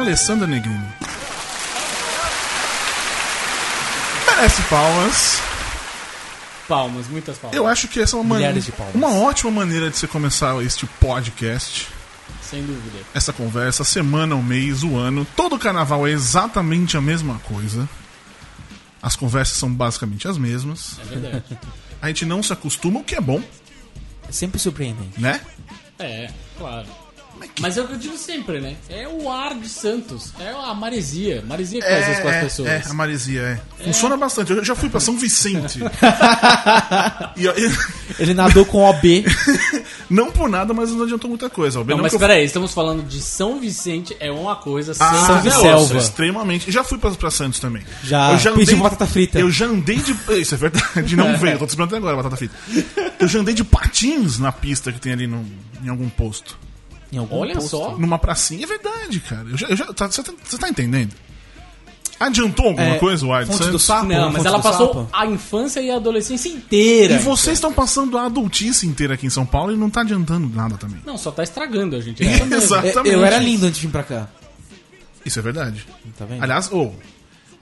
Alessandra Negrini. Merece palmas. Palmas, muitas palmas. Eu acho que essa é uma, uma ótima maneira de você começar este podcast, Sem dúvida. essa conversa, a semana, o mês, o ano. Todo carnaval é exatamente a mesma coisa. As conversas são basicamente as mesmas. É verdade. A gente não se acostuma, o que é bom, É sempre surpreendente. né? é, claro. Mas é o que eu digo sempre, né? É o ar de Santos. É a maresia. Maresia que faz isso com as pessoas. é, a maresia, é. Funciona bastante. Eu já fui pra São Vicente. e, e- Ele nadou com OB. não por nada, mas não adiantou muita coisa. O Não, Benão mas que eu- peraí, estamos falando de São Vicente, é uma coisa, Ah, São é Vicente. outra. Selva. Extremamente. Já fui pra, pra Santos também. Já eu pedi batata frita. Eu já andei de. Isso é verdade, não veio. Tô te esperando até agora, batata frita. Eu já andei de patins na pista que tem ali no, em algum posto. Em algum Olha posto. só. Numa pracinha. É verdade, cara. Eu já, eu já- tá- você, tá, você tá entendendo? Adiantou alguma É, coisa o Ar de Fonte do Santos? Sapo? Não, mas ela do passou Sapo? a infância e a adolescência inteira. E vocês estão passando a adultice inteira aqui em São Paulo e não tá adiantando nada também. Não, só tá estragando a gente. É mesmo. Exato. Eu, Exatamente. eu era lindo antes de vir pra cá. Isso é verdade. Tá vendo? Aliás, ou,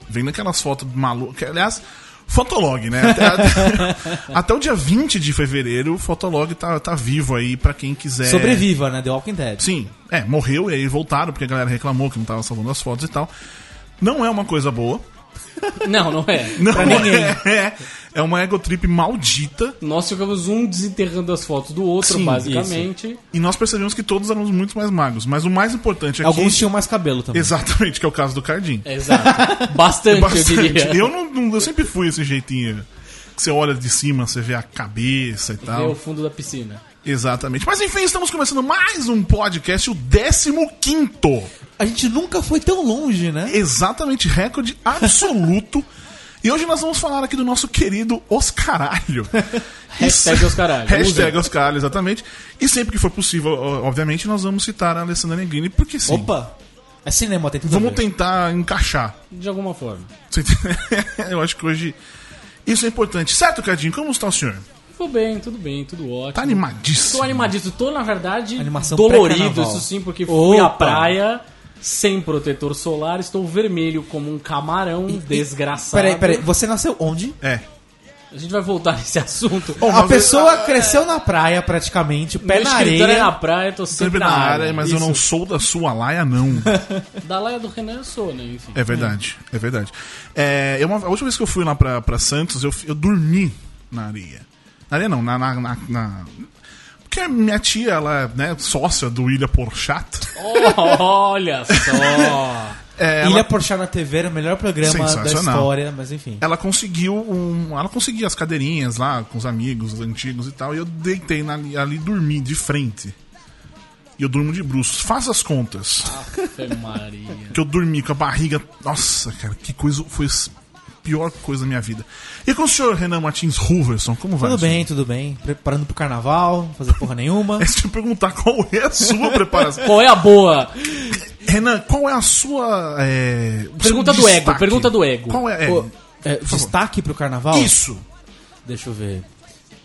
vendo aquelas fotos malucas. Aliás, Fotolog, né? Até, até- até o dia 20 de fevereiro, o Fotolog tá, tá vivo aí pra quem quiser. Sobreviva, né? The Walking Dead. Sim, é, morreu e aí voltaram porque a galera reclamou que não tava salvando as fotos e tal. Não é uma coisa boa. Não, não é. Não Pra ninguém. É, é uma egotrip maldita. Nós ficamos um desenterrando as fotos do outro, Sim, basicamente. E nós percebemos que todos éramos muito mais magros. Mas o mais importante aqui. Alguns tinham mais cabelo também. Exatamente, que é o caso do Cardim. Exato. Bastante, eu diria. Eu, não, não- eu sempre fui esse jeitinho. Que você olha de cima, você vê a cabeça e Ver tal. o fundo da piscina. Exatamente. Mas enfim, estamos começando mais um podcast, o 15. A gente nunca foi tão longe, né? Exatamente, recorde absoluto. e hoje nós vamos falar aqui do nosso querido Oscaralho. Hashtag Oscaralho. Hashtag. Oscaralho, exatamente. E sempre que for possível, obviamente, nós vamos citar a Alessandra Negrini, porque sim. Opa! É cinema, tem tudo Vamos tentar encaixar. De alguma forma. Eu acho que hoje isso é importante. Certo, Cadinho? Como está o senhor? Tudo bem, tudo bem, tudo ótimo. Tá animadíssimo. Tô animadíssimo. Tô, na verdade, Animação dolorido, isso sim, porque fui à praia sem protetor solar. Estou vermelho como um camarão desgraçado. Peraí, peraí. Você nasceu onde? É. A gente vai voltar nesse assunto. Bom, A mas- pessoa cresceu na praia, praticamente, o pé Meu na escritório areia. é na praia, tô sempre, Sempre na área, mas eu não sou da sua laia, não. Da laia do Renan eu sou, né? Enfim. É verdade, é verdade. É, eu, a última vez que eu fui lá pra, pra Santos, eu, eu dormi na areia. Na areia não, na. na, na- na- Porque minha tia, ela é né, sócia do Ilha Porchat. Olha só! É, Ilha ela, Porchat na TV era o melhor programa da história, mas enfim. ela conseguiu um. Ela conseguia as cadeirinhas lá com os amigos antigos e tal. E eu deitei na, ali e dormi de frente. E eu durmo de bruços. Faz as contas. Maria. que eu dormi com a barriga. Nossa, cara, que coisa. Foi a pior coisa da minha vida. E com o senhor Renan Martins Ruverson, como vai? Tudo bem, tudo bem. Preparando pro carnaval, fazer porra nenhuma. É se eu perguntar qual é a sua preparação. Qual é a boa? Renan, qual é a sua. é, o Pergunta do ego, destaque? pergunta do ego. Qual é? é, Ô, é, destaque pro carnaval? isso! Deixa eu ver.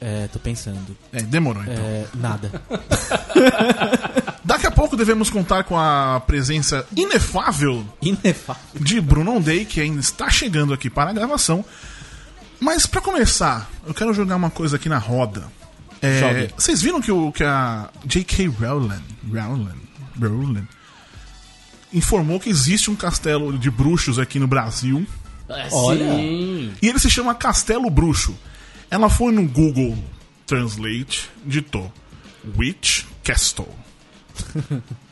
É, tô pensando. É, demorou então. É, nada. Daqui a pouco devemos contar com a presença inefável Inefável. de Bruno Ondei, que ainda está chegando aqui para a gravação. Mas para começar, eu quero jogar uma coisa aqui na roda. É, vocês viram que, o, que a J.K. Rowling, Rowling, Rowling informou que existe um castelo de bruxos aqui no Brasil É, Olha. Sim. e ele se chama Castelo Bruxo. Ela foi no Google Translate, ditou Witch Castle.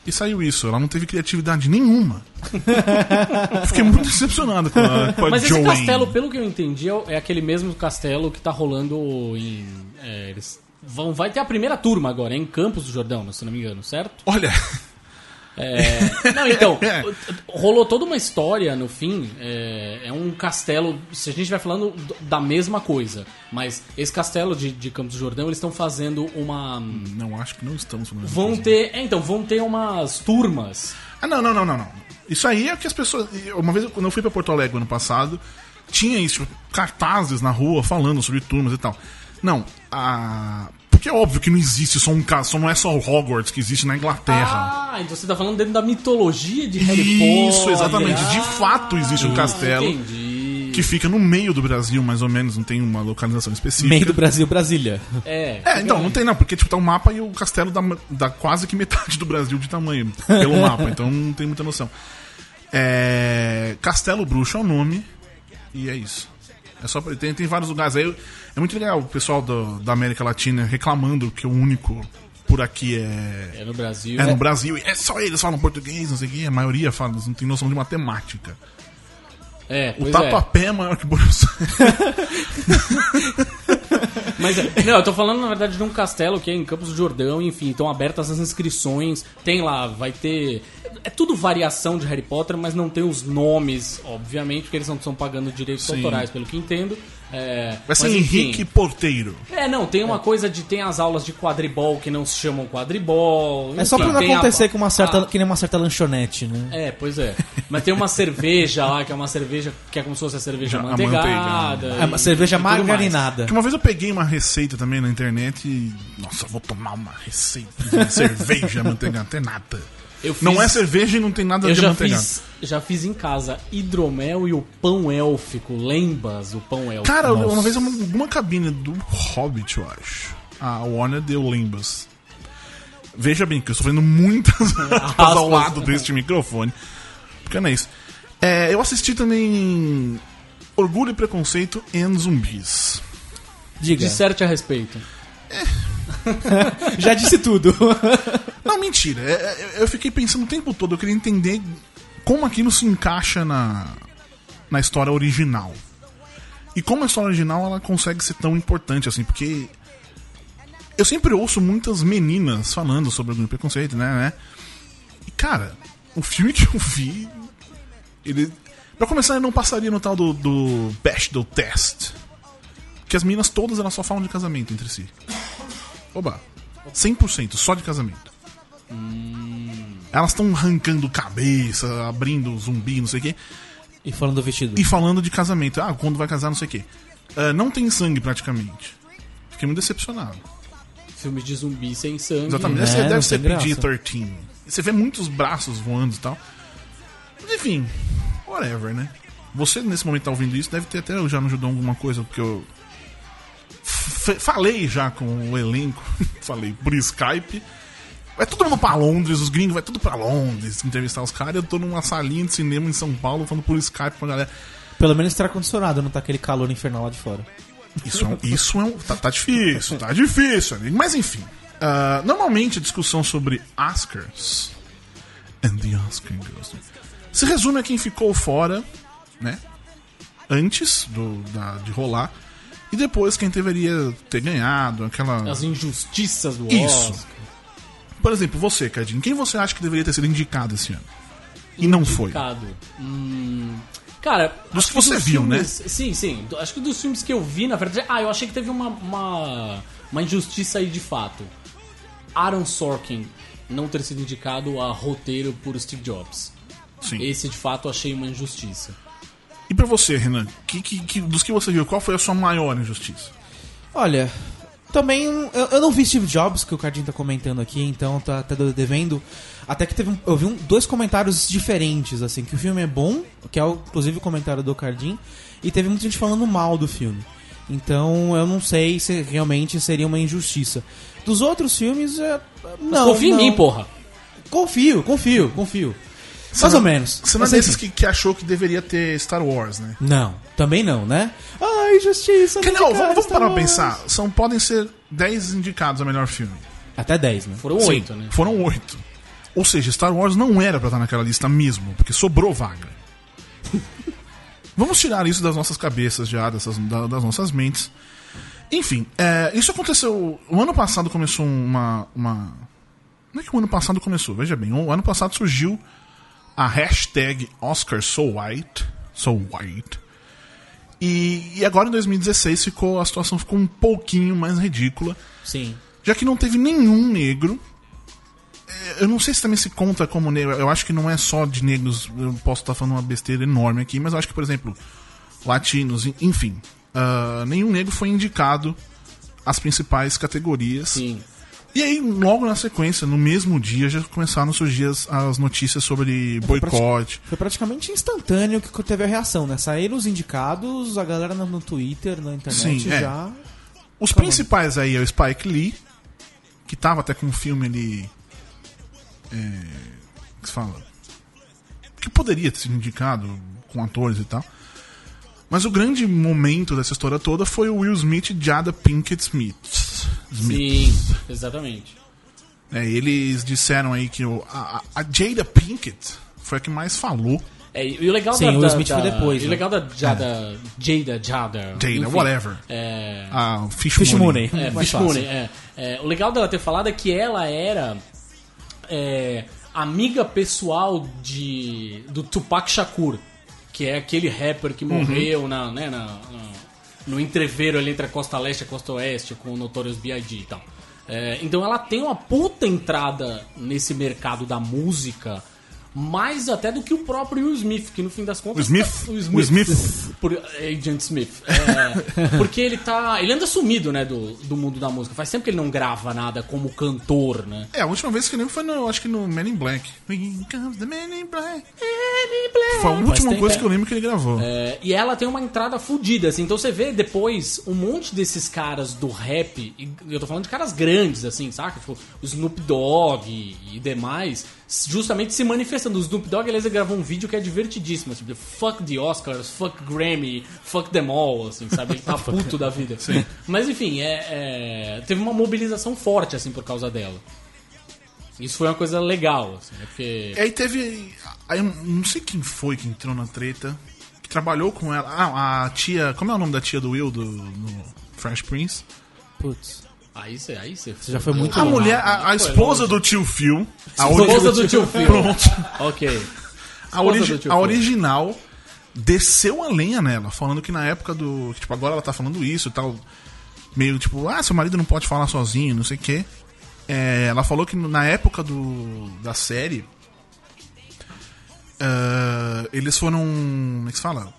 E saiu isso, ela não teve criatividade nenhuma. Fiquei muito decepcionado com a, com a Mas esse Joanne. castelo, pelo que eu entendi, é é aquele mesmo castelo que tá rolando em. é, eles vão, vai ter a primeira turma agora, em Campos do Jordão, se não me engano, certo? Olha, É, não, então, rolou toda uma história no fim. É, é um castelo. Se a gente vai falando do- da mesma coisa, mas esse castelo de, de Campos do Jordão, eles estão fazendo uma. não acho que não estamos falando Vão coisa. ter. É, então, vão ter umas turmas. Ah, não, não, não, não, não. Isso aí é o que as pessoas. Uma vez, quando eu fui pra Porto Alegre ano passado, tinha isso, tipo, cartazes na rua falando sobre turmas e tal. Não, a. Porque é óbvio que não existe só um caso, só não é só Hogwarts que existe na Inglaterra. Ah, então você tá falando dentro da mitologia de Harry Potter. Isso, exatamente. De Ah, fato existe um castelo Entendi. que fica no meio do Brasil, mais ou menos, não tem uma localização específica. Meio do Brasil, Brasília. É, É, então, não tem não, porque tipo, tá um mapa e o castelo dá, dá quase que metade do Brasil de tamanho pelo mapa, então não tem muita noção. É, Castelo Bruxo é o nome, e é isso. É só pra, tem, tem vários lugares aí. É muito legal o pessoal do- da América Latina reclamando que o único por aqui é, é no Brasil. é no Brasil. E é só eles falam português, não sei o que. A maioria fala, não tem noção de matemática. É, O pois é. Tatuapé é maior que Buenos. Mas, é, não, eu tô falando, na verdade, de um castelo que é em Campos do Jordão, enfim, estão abertas as inscrições. Tem lá, vai ter. É tudo variação de Harry Potter, mas não tem os nomes, obviamente, porque eles não estão pagando direitos Sim. autorais, pelo que entendo. É, Vai ser mas, enfim. Henrique Porteiro. É, não, tem uma coisa de. Tem as aulas de quadribol que não se chamam quadribol. É só enfim, pra não tem a- acontecer com uma certa, a- que nem uma certa lanchonete, né? É, pois é. Mas tem uma cerveja lá, que é uma cerveja que é como se fosse a cerveja a manteigada. manteigada. É uma cerveja e margarinada. Que uma vez eu peguei uma receita também na internet e. Nossa, vou tomar uma receita de cerveja manteigada. Não tem nada. Eu fiz- Não é cerveja e não tem nada Eu de já manteigada. fiz, já fiz em casa hidromel e o pão élfico. Lembas o pão élfico? Cara, Nossa. uma vez uma, uma cabine do Hobbit, eu acho. A Warner deu Limbas. Veja bem que eu estou fazendo muitas aspas ao lado deste microfone. Porque não é isso. É, eu assisti também Orgulho e Preconceito em Zumbis. Diga. Disserte a respeito. Já disse tudo. Não, mentira. É, é, Eu fiquei pensando o tempo todo, eu queria entender como aquilo se encaixa na, na história original. E como a história original ela consegue ser tão importante assim, porque eu sempre ouço muitas meninas falando sobre o preconceito, né, né? E cara, o filme que eu vi, ele Pra começar, ele não passaria no tal do, do Test. Que as meninas todas elas só falam de casamento entre si. Oba. 100% só de casamento. Elas estão arrancando cabeça, abrindo zumbi, não sei o quê. E falando do vestido. E falando de casamento. Ah, quando vai casar, não sei o quê. Ah, não tem sangue praticamente. Fiquei muito decepcionado. Filme de zumbi sem sangue. Exatamente. É, Deve deve ser tem graça. PG-13. E Você vê muitos braços voando e tal. Mas enfim, whatever, né? Você nesse momento tá ouvindo isso, deve ter até já no ajudou alguma coisa, porque eu. f- falei já com o elenco, falei por Skype. Vai todo mundo pra Londres, os gringos vai tudo pra Londres entrevistar os caras. Eu tô numa salinha de cinema em São Paulo falando por Skype com a galera. Pelo menos terá condicionado, não tá aquele calor infernal lá de fora. Isso é um. Isso é um tá, tá difícil, tá difícil, amigo. Mas enfim. ah, normalmente a discussão sobre Oscars and the Oscar to- se resume a quem ficou fora, né? Antes do, da- de rolar. E depois quem deveria ter ganhado, aquela. As injustiças do Isso. Por exemplo, você, Cadinho, quem você acha que deveria ter sido indicado esse ano? E não foi. Indicado. Hum, cara, Dos que você viu, né? filmes- Sim, sim. Do- Acho que dos filmes que eu vi, na verdade. Ah, eu achei que teve uma, uma, uma injustiça aí de fato. Aaron Sorkin não ter sido indicado a roteiro por Steve Jobs. Sim. Esse de fato eu achei uma injustiça. E pra você, Renan, que, que- que- dos que você viu, qual foi a sua maior injustiça? Olha, também eu, eu não vi Steve Jobs, que o Cardinho tá comentando aqui, então tá até devendo. Até que teve um- eu vi um- dois comentários diferentes, assim, que o filme é bom, que é o, inclusive o comentário do Cardinho, e teve muita gente falando mal do filme. Então eu não sei se realmente seria uma injustiça. Dos outros filmes, é, não. Confia em não. mim, porra. Confio, confio, confio. Mais não- ou menos. Você não é desses que, que achou que deveria ter Star Wars, né? Não, também não, né? Ai, justiça. Que, não vamos, vamos parar pra pensar. São, podem ser 10 indicados a melhor filme. Até 10, né? Foram Sim, oito, né? Foram 8. Ou seja, Star Wars não era pra estar naquela lista mesmo, porque sobrou vaga. vamos tirar isso das nossas cabeças já, dessas, da- das nossas mentes. Enfim, é, isso aconteceu. O ano passado começou uma, uma. Não é que o ano passado começou, veja bem. O ano passado surgiu a hashtag Oscar So White. So White. E, e agora em 2016 ficou, a situação ficou um pouquinho mais ridícula. Sim. Já que não teve nenhum negro. é, Eu não sei se também se conta como negro. Eu acho que não é só de negros. Eu posso estar falando uma besteira enorme aqui, mas eu acho que, por exemplo, latinos, en- enfim. ah, nenhum negro foi indicado as principais categorias. Sim. E aí, logo na sequência, no mesmo dia, já começaram a surgir as, as notícias sobre boicote. Foi praticamente instantâneo que teve a reação, né? Saíram os indicados, a galera no, no Twitter, na internet Sim, é. já. Os Calma. principais aí é o Spike Lee, que tava até com um filme ali. É, que se fala? Que poderia ter sido indicado com atores e tal. Mas o grande momento dessa história toda foi o Will Smith e Jada Pinkett Smith. Smith. Sim, exatamente. É, eles disseram aí que o, a, a- Jada Pinkett foi a que mais falou. É, e o legal Sim, da, o da- Smith foi da- depois, E o né? legal da Jada. Jada, Jada. Jada, enfim, whatever. É. A Fish, Fish Mooney. Mooney. É, Fish. Mooney, é. É, O legal dela ter falado é que ela era é, amiga pessoal de do Tupac Shakur, que é aquele rapper que morreu na, né, na- na- no entreveiro ali entre a costa leste e a costa oeste com o Notorious B.I.G. e tal. É, então ela tem uma puta entrada nesse mercado da música, mais até do que o próprio Will Smith, que no fim das contas... O Smith? tá- o O Smith? por Agent Smith. É, porque ele tá. Ele anda sumido, né, do, do mundo da música. Faz tempo que ele não grava nada como cantor, né? É, a última vez que eu lembro foi no, acho que no Men in Black. Here comes the Men in Black. Foi a última tempo, coisa é. que eu lembro que ele gravou. É, e ela tem uma entrada fodida, assim. Então você vê depois um monte desses caras do rap, e eu tô falando de caras grandes, assim, saca? Tipo, o Snoop Dogg e, e demais, justamente se manifestando. O Snoop Dogg, aliás, gravou um vídeo que é divertidíssimo, tipo, fuck the Oscars, fuck Grammy, fuck them all, assim, sabe? Ele tá puto da vida. Mas enfim, é, é, teve uma mobilização forte, assim, por causa dela. Isso foi uma coisa legal, assim, né? Porque. E aí teve. Aí eu não sei quem foi que entrou na treta. Que trabalhou com ela. Ah, a tia. Como é o nome da tia do Will do, no Fresh Prince? Putz. Aí você aí você já foi muito A longe. mulher, a, a esposa do tio Phil. A, Esposa do tio Phil. Pronto. Ok. A, origi- a original desceu a lenha nela, falando que na época do. que, Tipo, agora ela tá falando isso e tal. Meio tipo, ah, seu marido não pode falar sozinho, não sei o quê. É, ela falou que na época do, da série. ah, eles foram. Como é que se fala?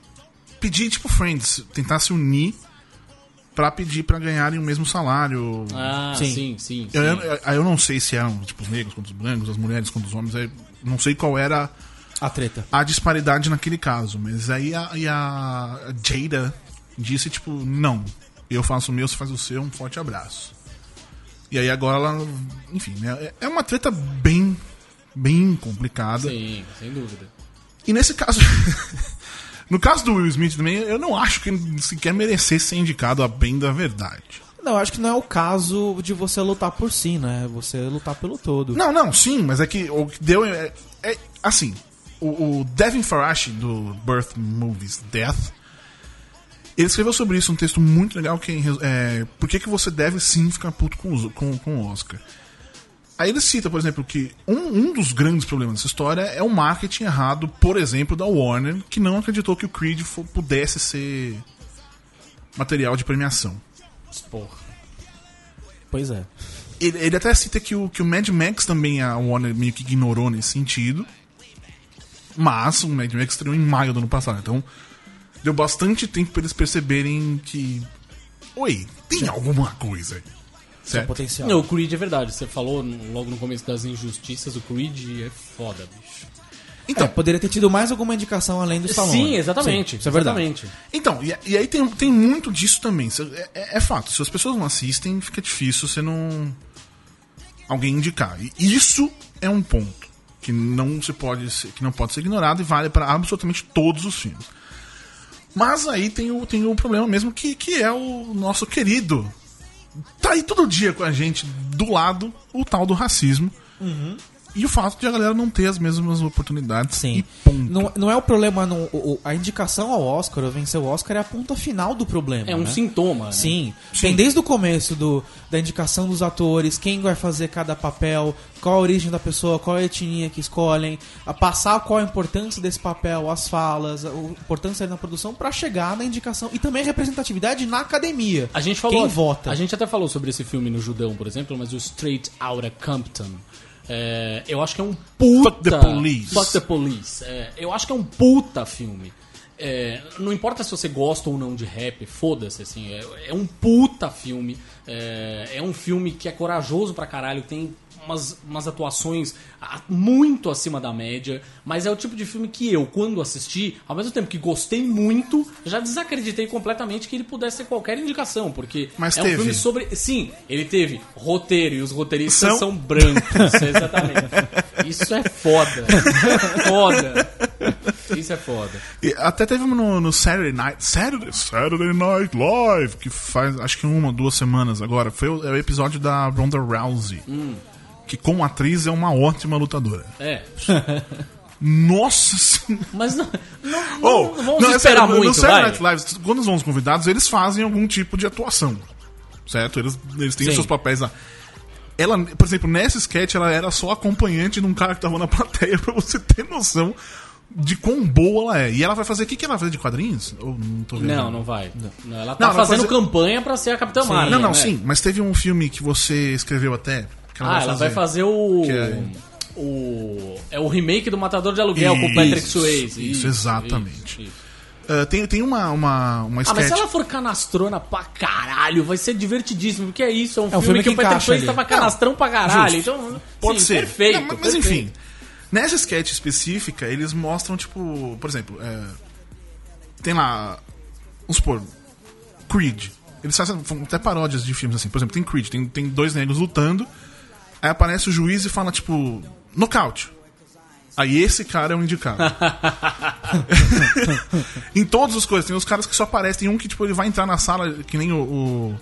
Pedir, tipo, Friends, tentar se unir pra pedir pra ganharem o mesmo salário. Ah, Sim. sim, sim. sim. Eu, eu, eu não sei se eram tipo, os negros contra os brancos, as mulheres contra os homens. não sei qual era A treta. a disparidade naquele caso. Mas aí a, e a Jada disse, tipo, não, eu faço o meu, você faz o seu, um forte abraço. E aí agora ela, enfim, né, é- é uma treta bem, bem complicada. Sim, sem dúvida. E nesse caso, no caso do Will Smith também, eu não acho que ele sequer merecesse ser indicado a bem da verdade. Não, acho que não é o caso de você lutar por si, né? Você lutar pelo todo. Não, não, sim, mas é que o que deu é, é- assim, o, o Devin Farashi do Birth Movies Death, ele escreveu sobre isso um texto muito legal que é por que, que você deve sim ficar puto com, os- com, com o Oscar. Aí ele cita, por exemplo, que um, um dos grandes problemas dessa história é o marketing errado, por exemplo, da Warner, que não acreditou que o Creed fo- pudesse ser material de premiação. Porra. Pois é. Ele, ele até cita que o, que o Mad Max também a Warner meio que ignorou nesse sentido. Mas o Mad Max estreou em maio do ano passado. Então deu bastante tempo para eles perceberem que. Oi, tem alguma coisa aí. Seu potencial. Não, o Creed é verdade. Você falou logo no começo das injustiças, o Creed é foda, bicho. Então, É, poderia ter tido mais alguma indicação além do Stallone. Sim, exatamente. Sim, isso é verdade. exatamente. então e, e aí tem, tem muito disso também. É, é- é fato, se as pessoas não assistem, fica difícil você não. alguém indicar. E isso é um ponto que não se pode ser, que não pode ser ignorado e vale para absolutamente todos os filmes. Mas aí tem o, tem o problema mesmo que, que é o nosso querido. Tá aí todo dia com a gente do lado o tal do racismo. E o fato de a galera não ter as mesmas oportunidades. Sim. E ponto. Não, não é o problema. no- o- a indicação ao Oscar, ou vencer o Oscar, é a ponta final do problema. É um né? sintoma. né? Sim. Tem desde o começo do, da indicação dos atores, quem vai fazer cada papel, qual a origem da pessoa, qual a etnia que escolhem, a passar qual a importância desse papel, as falas, a importância na produção pra chegar na indicação e também a representatividade na academia. A gente falou. Quem vota? A gente até falou sobre esse filme no Judão, por exemplo, mas o Straight Outta Compton. É, eu acho que é um puta. Fuck the Police. Fuck the Police. É, eu acho que é um puta filme. É, não importa se você gosta ou não de rap, foda-se, assim, é, é um puta filme. É, é um filme que é corajoso pra caralho, tem umas, umas atuações muito acima da média, mas é o tipo de filme que eu, quando assisti, ao mesmo tempo que gostei muito, já desacreditei completamente que ele pudesse ter qualquer indicação, porque Mas é um teve. filme sobre. Sim, ele teve roteiro e os roteiristas São- são, brancos, exatamente. Isso é foda. foda. Isso é foda. E até teve no, no Saturday Night Saturday, Saturday Night Live, que faz acho que uma, duas semanas agora. Foi o, é o episódio da Ronda Rousey. Que como atriz é uma ótima lutadora. É. Nossa senhora! Mas não, não, Oh, não, vamos não, é esperar sério, no- muito, No Saturday. Night Live, quando vão os convidados, eles fazem algum tipo de atuação. Certo? Eles, eles têm Sim. os seus papéis lá. Ela, por exemplo, nessa sketch, ela era só acompanhante de um cara que tava na plateia, pra você ter noção de quão boa ela é. E ela vai fazer. O que, que ela vai fazer de quadrinhos? Ou não tô vendo? Não, não vai. Não, ela tá Não, ela vai fazendo fazer- campanha pra ser a Capitã Marvel. Não, não, né? sim. Mas teve um filme que você escreveu até. Que Ah, ela vai fazer o. Que é- O. É o remake do Matador de Aluguel com o Patrick Isso, Swayze. isso, exatamente. isso, isso. Ah, tem, tem uma, uma, uma Ah, sketch. mas se ela for canastrona pra caralho, vai ser divertidíssimo, porque é isso, é um, um filme, filme que, que o Patrick Swayze tava canastrão pra caralho. Justo. Então, Pode sim, ser. Perfeito. Não, mas, mas perfeito. enfim. Nessa sketch específica, eles mostram, tipo, por exemplo, é, tem lá. Vamos supor, Creed. Eles fazem até paródias de filmes assim. Por exemplo, tem Creed, tem, tem dois negros lutando. Aí aparece o juiz e fala, tipo, nocaute. Aí esse cara é o indicado. em todas as coisas, tem os caras que só aparecem. Tem um que, tipo, ele vai entrar na sala, que nem o.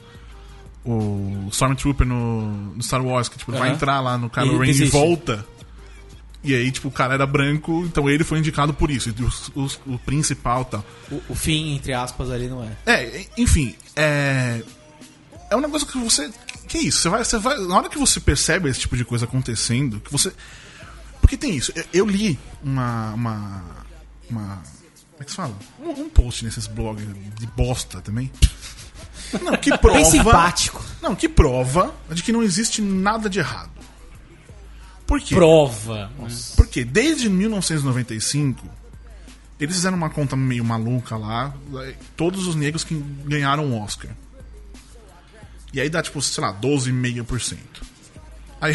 o, o Stormtrooper no, no Star Wars, que, tipo, ele vai entrar lá no Kylo Ren e volta. E aí, tipo, o cara era branco, então ele foi indicado por isso. Os- os- o principal tal. O, o fim, entre aspas, ali não é. É, enfim, é. É um negócio que você. Que é isso? Você vai, você vai. Na hora que você percebe esse tipo de coisa acontecendo, que você. Porque tem isso. Eu, eu li uma. Uma. uma como é que se fala? Um, um post nesses blogs de bosta também. Não, que prova. Bem simpático. Não, que prova de que não existe nada de errado. Por quê? Prova. Porque desde 1995 eles fizeram uma conta meio maluca lá, todos os negros que ganharam o Oscar. E aí dá tipo, sei lá, 12,5%. Aí,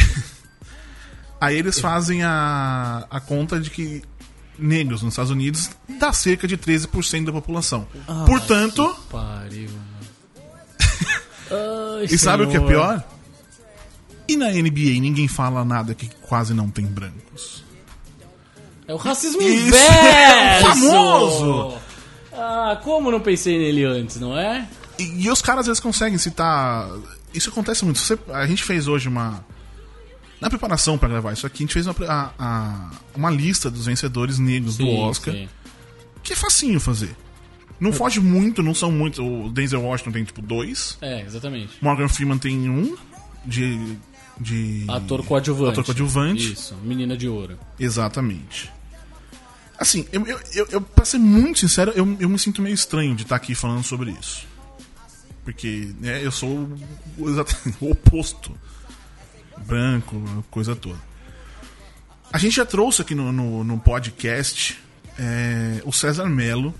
aí eles fazem a, a conta de que negros nos Estados Unidos dá cerca de 13% da população. Portanto, Pariu, e sabe o que é pior? E na NBA ninguém fala nada que quase não tem brancos. É o racismo Isso, inverso! é famoso! Ah, como não pensei nele antes, não é? E, e os caras às vezes conseguem citar. Isso acontece muito. Você- a gente fez hoje uma. Na preparação pra gravar isso aqui, a gente fez uma, a- a- uma lista dos vencedores negros do Sim, Oscar, sim. que é facinho fazer. Não foge muito, não são muitos. O Denzel Washington tem tipo dois, É, exatamente. Morgan Freeman tem um de. De Ator coadjuvante. Ator coadjuvante. Isso, menina de ouro. Exatamente. Assim, eu, eu, eu, eu, pra ser muito sincero, eu, eu me sinto meio estranho de estar aqui falando sobre isso. Porque né, eu sou o oposto. Branco, coisa toda. A gente já trouxe aqui no, no, no podcast é, o César Melo.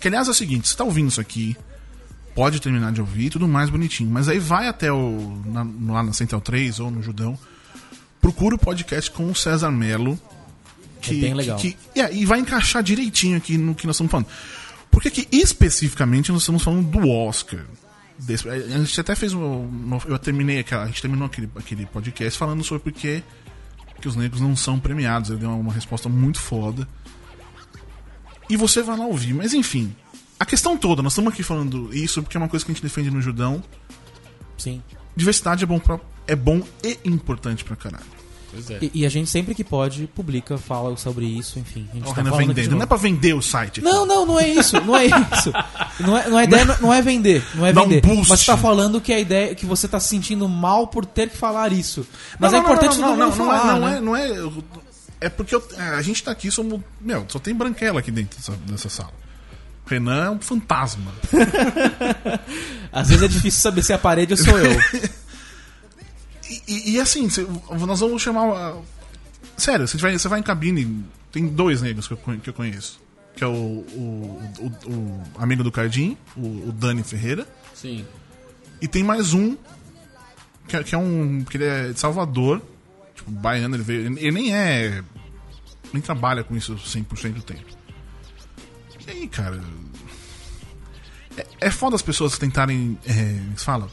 Que aliás é o seguinte, você tá ouvindo isso aqui, pode terminar de ouvir, tudo mais bonitinho. Mas aí vai até o. na- lá na Central 3 ou no Judão. Procura o podcast com o César Melo. Que, É bem legal. que- que- é, e vai encaixar direitinho aqui no que nós estamos falando. Porque aqui, especificamente, nós estamos falando do Oscar. Desse- a gente até fez um. Eu terminei aquela. A gente terminou aquele, aquele podcast falando sobre por que que os negros não são premiados. Ele deu uma resposta muito foda. E você vai lá ouvir. Mas enfim. A questão toda, nós estamos aqui falando isso porque é uma coisa que a gente defende no Judão. Sim. Diversidade é bom, pra, é bom e importante pra caralho. Pois é. E, e a gente sempre que pode publica, fala sobre isso, enfim. A gente Ó, o tá Renan vendendo. Não é pra vender o site. aqui. Não, não, não é isso, não é isso. Não é, não é, ideia, não é vender, não é Dá um vender. boost. Mas você tá falando que a ideia que você tá se sentindo mal por ter que falar isso. Mas Não, é não, importante não, não, não, falar, não, né? é, não é, não é. É porque eu- é, a gente tá aqui, somos. Meu, só tem branquela aqui dentro dessa, dessa sala. Renan é um fantasma. Às vezes é difícil saber se é a parede ou sou eu. E, e- e assim, nós vamos chamar. a- sério, você vai, você vai em cabine. Tem dois negros que eu, que eu conheço. que é o, o, o- o amigo do Cardim, o, o Dani Ferreira. Sim. E tem mais um, que é, que é um. que ele é de Salvador, tipo, baiano, ele veio. Ele nem é. nem trabalha com isso 100% do tempo. E aí, cara. É, é foda as pessoas tentarem. É, se fala?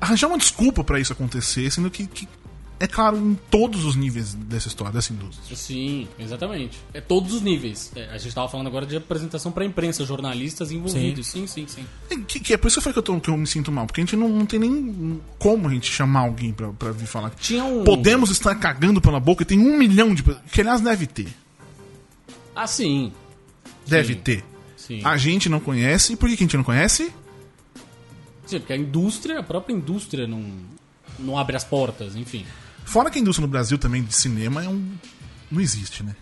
Arranjar uma desculpa pra isso acontecer, sendo que, que é claro em todos os níveis dessa história, dessa indústria. Sim, exatamente. É todos os níveis. É, a gente tava falando agora de apresentação pra imprensa, jornalistas envolvidos. Sim, sim, sim. É, Que, que é por isso que eu falei que eu, tô- que eu me sinto mal, porque a gente não, não tem nem como a gente chamar alguém pra, pra vir falar. Tinha um. Podemos estar cagando pela boca e tem um milhão de pessoas. Que aliás deve ter. Ah, sim. Deve Sim. ter. Sim. A gente não conhece. E por que que a gente não conhece? Sim, porque a indústria, a própria indústria não, não abre as portas, enfim. Fora que a indústria no Brasil também de cinema é um. Não existe, né?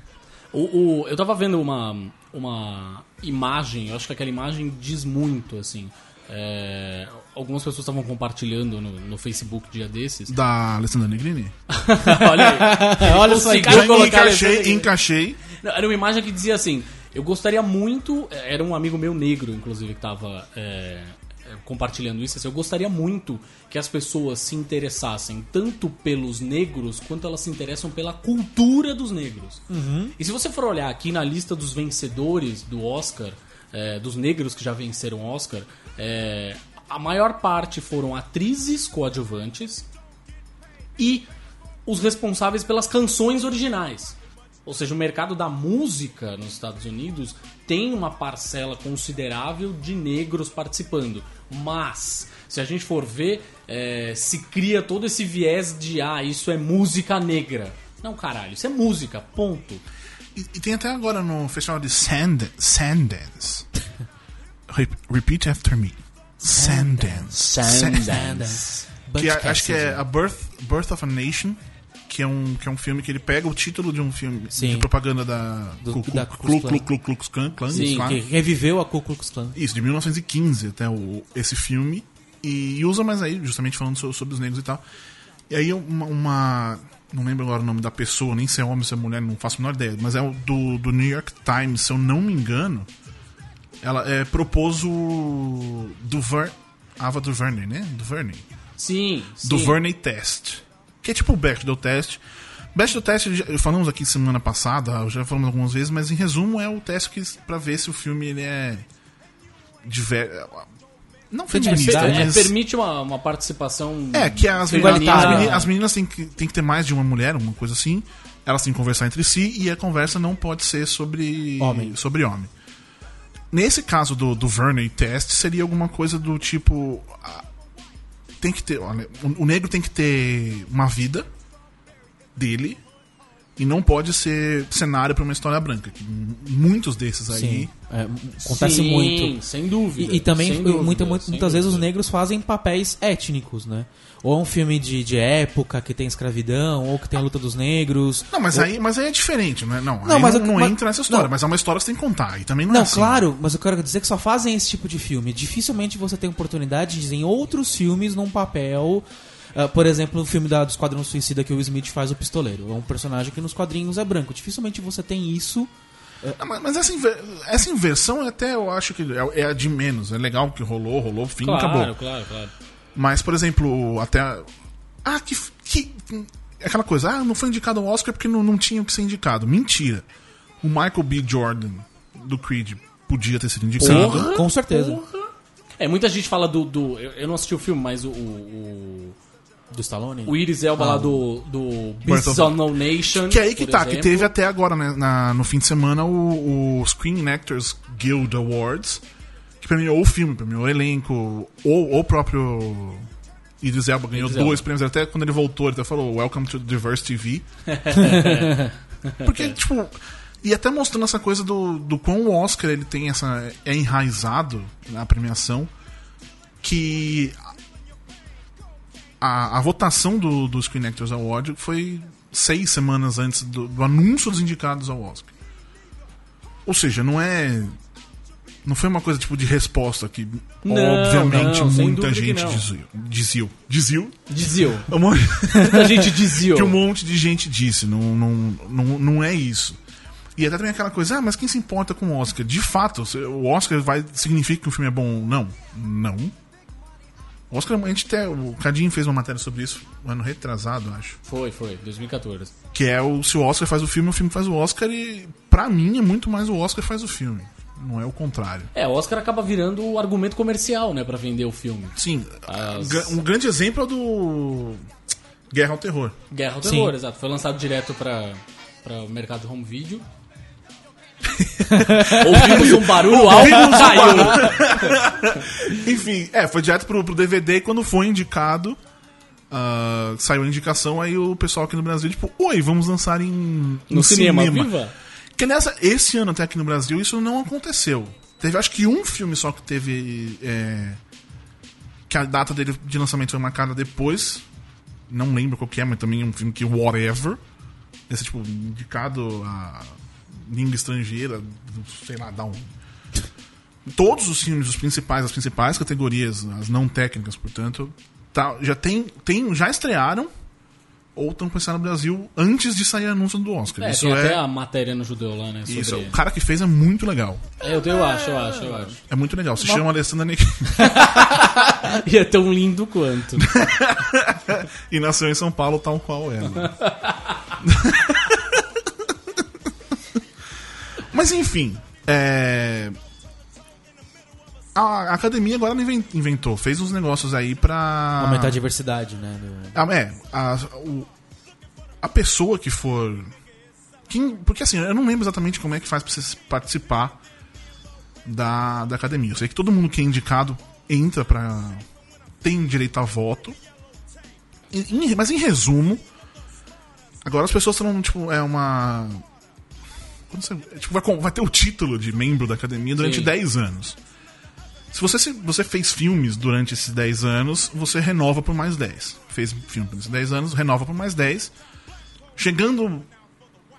O, o- eu tava vendo uma, uma imagem, eu acho que aquela imagem diz muito, assim. É, algumas pessoas estavam compartilhando no, no Facebook dia desses. Da Alessandra Negrini. Olha aí. Olha só, encaixei, encaixei. Não, Era uma imagem que dizia assim: eu gostaria muito. Era um amigo meu negro, inclusive, que tava é, é, compartilhando isso. assim, eu gostaria muito que as pessoas se interessassem tanto pelos negros quanto elas se interessam pela cultura dos negros. E se você for olhar aqui na lista dos vencedores do Oscar, é, dos negros que já venceram Oscar, é, a maior parte foram atrizes coadjuvantes e os responsáveis pelas canções originais. Ou seja, o mercado da música nos Estados Unidos tem uma parcela considerável de negros participando. Mas, se a gente for ver, é, se cria todo esse viés de ah, isso é música negra. Não, caralho, isso é música, ponto. E, e tem até agora no festival de Sand, Sundance. Re- Repeat after me. Sundance. Sundance. Que é- acho que é a Birth, Birth of a Nation, que é, um, que é um filme que ele pega o título de um filme Sim. de propaganda da, Ku- Klux Klan. Klan, Klan, Sim, lá. Que reviveu a Ku Klux Klan. Isso, de 1915 até o, esse filme. E, usa mais aí, justamente falando so- sobre, os negros e tal. E aí uma, uma- Não lembro agora o nome da pessoa, nem se é homem ou se é mulher, não faço a menor ideia. Mas é o do, do New York Times, se eu não me engano. Ela é, propôs o. Duver, Ava DuVernay, né? DuVernay. Sim, sim. Do Verney Test. Que é tipo o Bechdel Test. Bechdel Test, falamos aqui semana passada, já falamos algumas vezes, mas em resumo é o teste que, pra ver se o filme ele é. Diver... Não feminista, per- é, mas. permite uma, uma participação. É, que as, feminina. as, meni- as meninas têm que, têm que ter mais de uma mulher, uma coisa assim. Elas têm que conversar entre si e a conversa não pode ser sobre Homem. Sobre homem. Nesse caso do, do Verney Test, seria alguma coisa do tipo. Tem que ter. O negro tem que ter uma vida dele e não pode ser cenário para uma história branca. Muitos desses aí. Sim. É, acontece Sim, muito. Sem dúvida. E, e também, dúvida, muita- muitas vezes os dúvida. negros fazem papéis étnicos, né? Ou é um filme de, de época que tem escravidão, ou que tem a luta dos negros. Não, mas ou- aí, mas aí é diferente, né? Não, Não, aí mas não, eu- não mas- entra nessa história, não. mas é uma história que você tem que contar. E também não, é Não, assim. claro, mas eu quero dizer que só fazem esse tipo de filme. Dificilmente você tem oportunidade de em outros filmes num papel. Ah, por exemplo, o filme da, do Esquadrão Suicida que o Smith faz o pistoleiro. É um personagem que nos quadrinhos é branco. Dificilmente você tem isso. Não, mas mas essa, inver- essa inversão até eu acho que é, é a de menos. É legal que rolou, rolou, fim, Claro, acabou. claro, claro. Mas, por exemplo, até. Ah, que. que aquela coisa, ah, não foi indicado ao Oscar porque não, não tinha o que ser indicado. Mentira. O Michael B. Jordan, do Creed, podia ter sido indicado. Porra! Com certeza. É, muita gente fala do. do eu, eu não assisti o filme, mas o. o, Do Stallone? o Iris Elba lá do. do Beasts of- Unknown Nation. Que é aí que tá, que exemplo. teve até agora, né, na- no fim de semana, o, o Screen Actors Guild Awards, que premiou o filme, premiou o elenco, ou o próprio Idris Elba ganhou Idris dois Elba. prêmios, até quando ele voltou, ele até falou Welcome to Diverse TV. Porque, tipo, e até mostrando essa coisa do, do quão o Oscar ele tem essa. é enraizado na premiação, que a, a votação do, do Screen Actors Award foi seis semanas antes do, do anúncio dos indicados ao Oscar. Ou seja, não é. Não foi uma coisa tipo de resposta que, Não, obviamente, não, muita gente dizia. Diziu. Diziu? Um monte- Muita gente dizia. que um monte de gente disse. Não, não, não, não é isso. E até também aquela coisa, ah, mas quem se importa com o Oscar? De fato, o Oscar vai significa que o filme é bom? Não. Não. O Oscar, a gente até, o Cadinho fez uma matéria sobre isso, um ano retrasado, acho. Foi, foi, 2014. Que é o se o Oscar faz o filme, o filme faz o Oscar e pra mim é muito mais o Oscar faz o filme. Não é o contrário. É, o Oscar acaba virando o argumento comercial, né, pra vender o filme. Sim, As- um grande exemplo é o do Guerra ao Terror. Guerra ao Sim. Terror, exato. Foi lançado direto pra, pra o mercado de home video. Ouvimos um barulho alto, caiu. Enfim, é, foi direto pro, pro DVD e quando foi indicado, ah, saiu a indicação, aí o pessoal aqui no Brasil, tipo, oi, vamos lançar em, No em cinema, viva? Que nessa, esse ano até aqui no Brasil, isso não aconteceu. Teve acho que um filme só que teve. é, que a data dele de lançamento foi marcada depois. Não lembro qual que é, mas também é um filme que whatever. Esse tipo, indicado a língua estrangeira, sei lá, dá um. Todos os filmes, os principais, as principais categorias, as não técnicas, portanto, tá, já tem, tem, já estrearam ou estão começando no Brasil antes de sair anúncio do Oscar. É, isso tem é, até a matéria no Judeu lá, né, sobre... isso, o cara que fez é muito legal. É, eu, eu acho, eu acho, eu acho. É muito legal. Se chama Alessandra Negri. E é tão lindo quanto. e nasceu em São Paulo, tal qual ela. Mas enfim, é... a academia agora inventou, fez uns negócios aí pra. Aumentar a diversidade, né? do- Ah, é, a, o- a pessoa que for. Quem, porque assim, eu não lembro exatamente como é que faz pra você participar da, da academia. Eu sei que todo mundo que é indicado entra pra. tem direito a voto. Em- em- mas em resumo, agora as pessoas estão, tipo, é uma. Você- é, tipo, vai, vai ter o título de membro da academia durante Sim. 10 anos. Se você, se você fez filmes durante esses 10 anos, você renova por mais 10. Fez filme por esses 10 anos, renova por mais 10. Chegando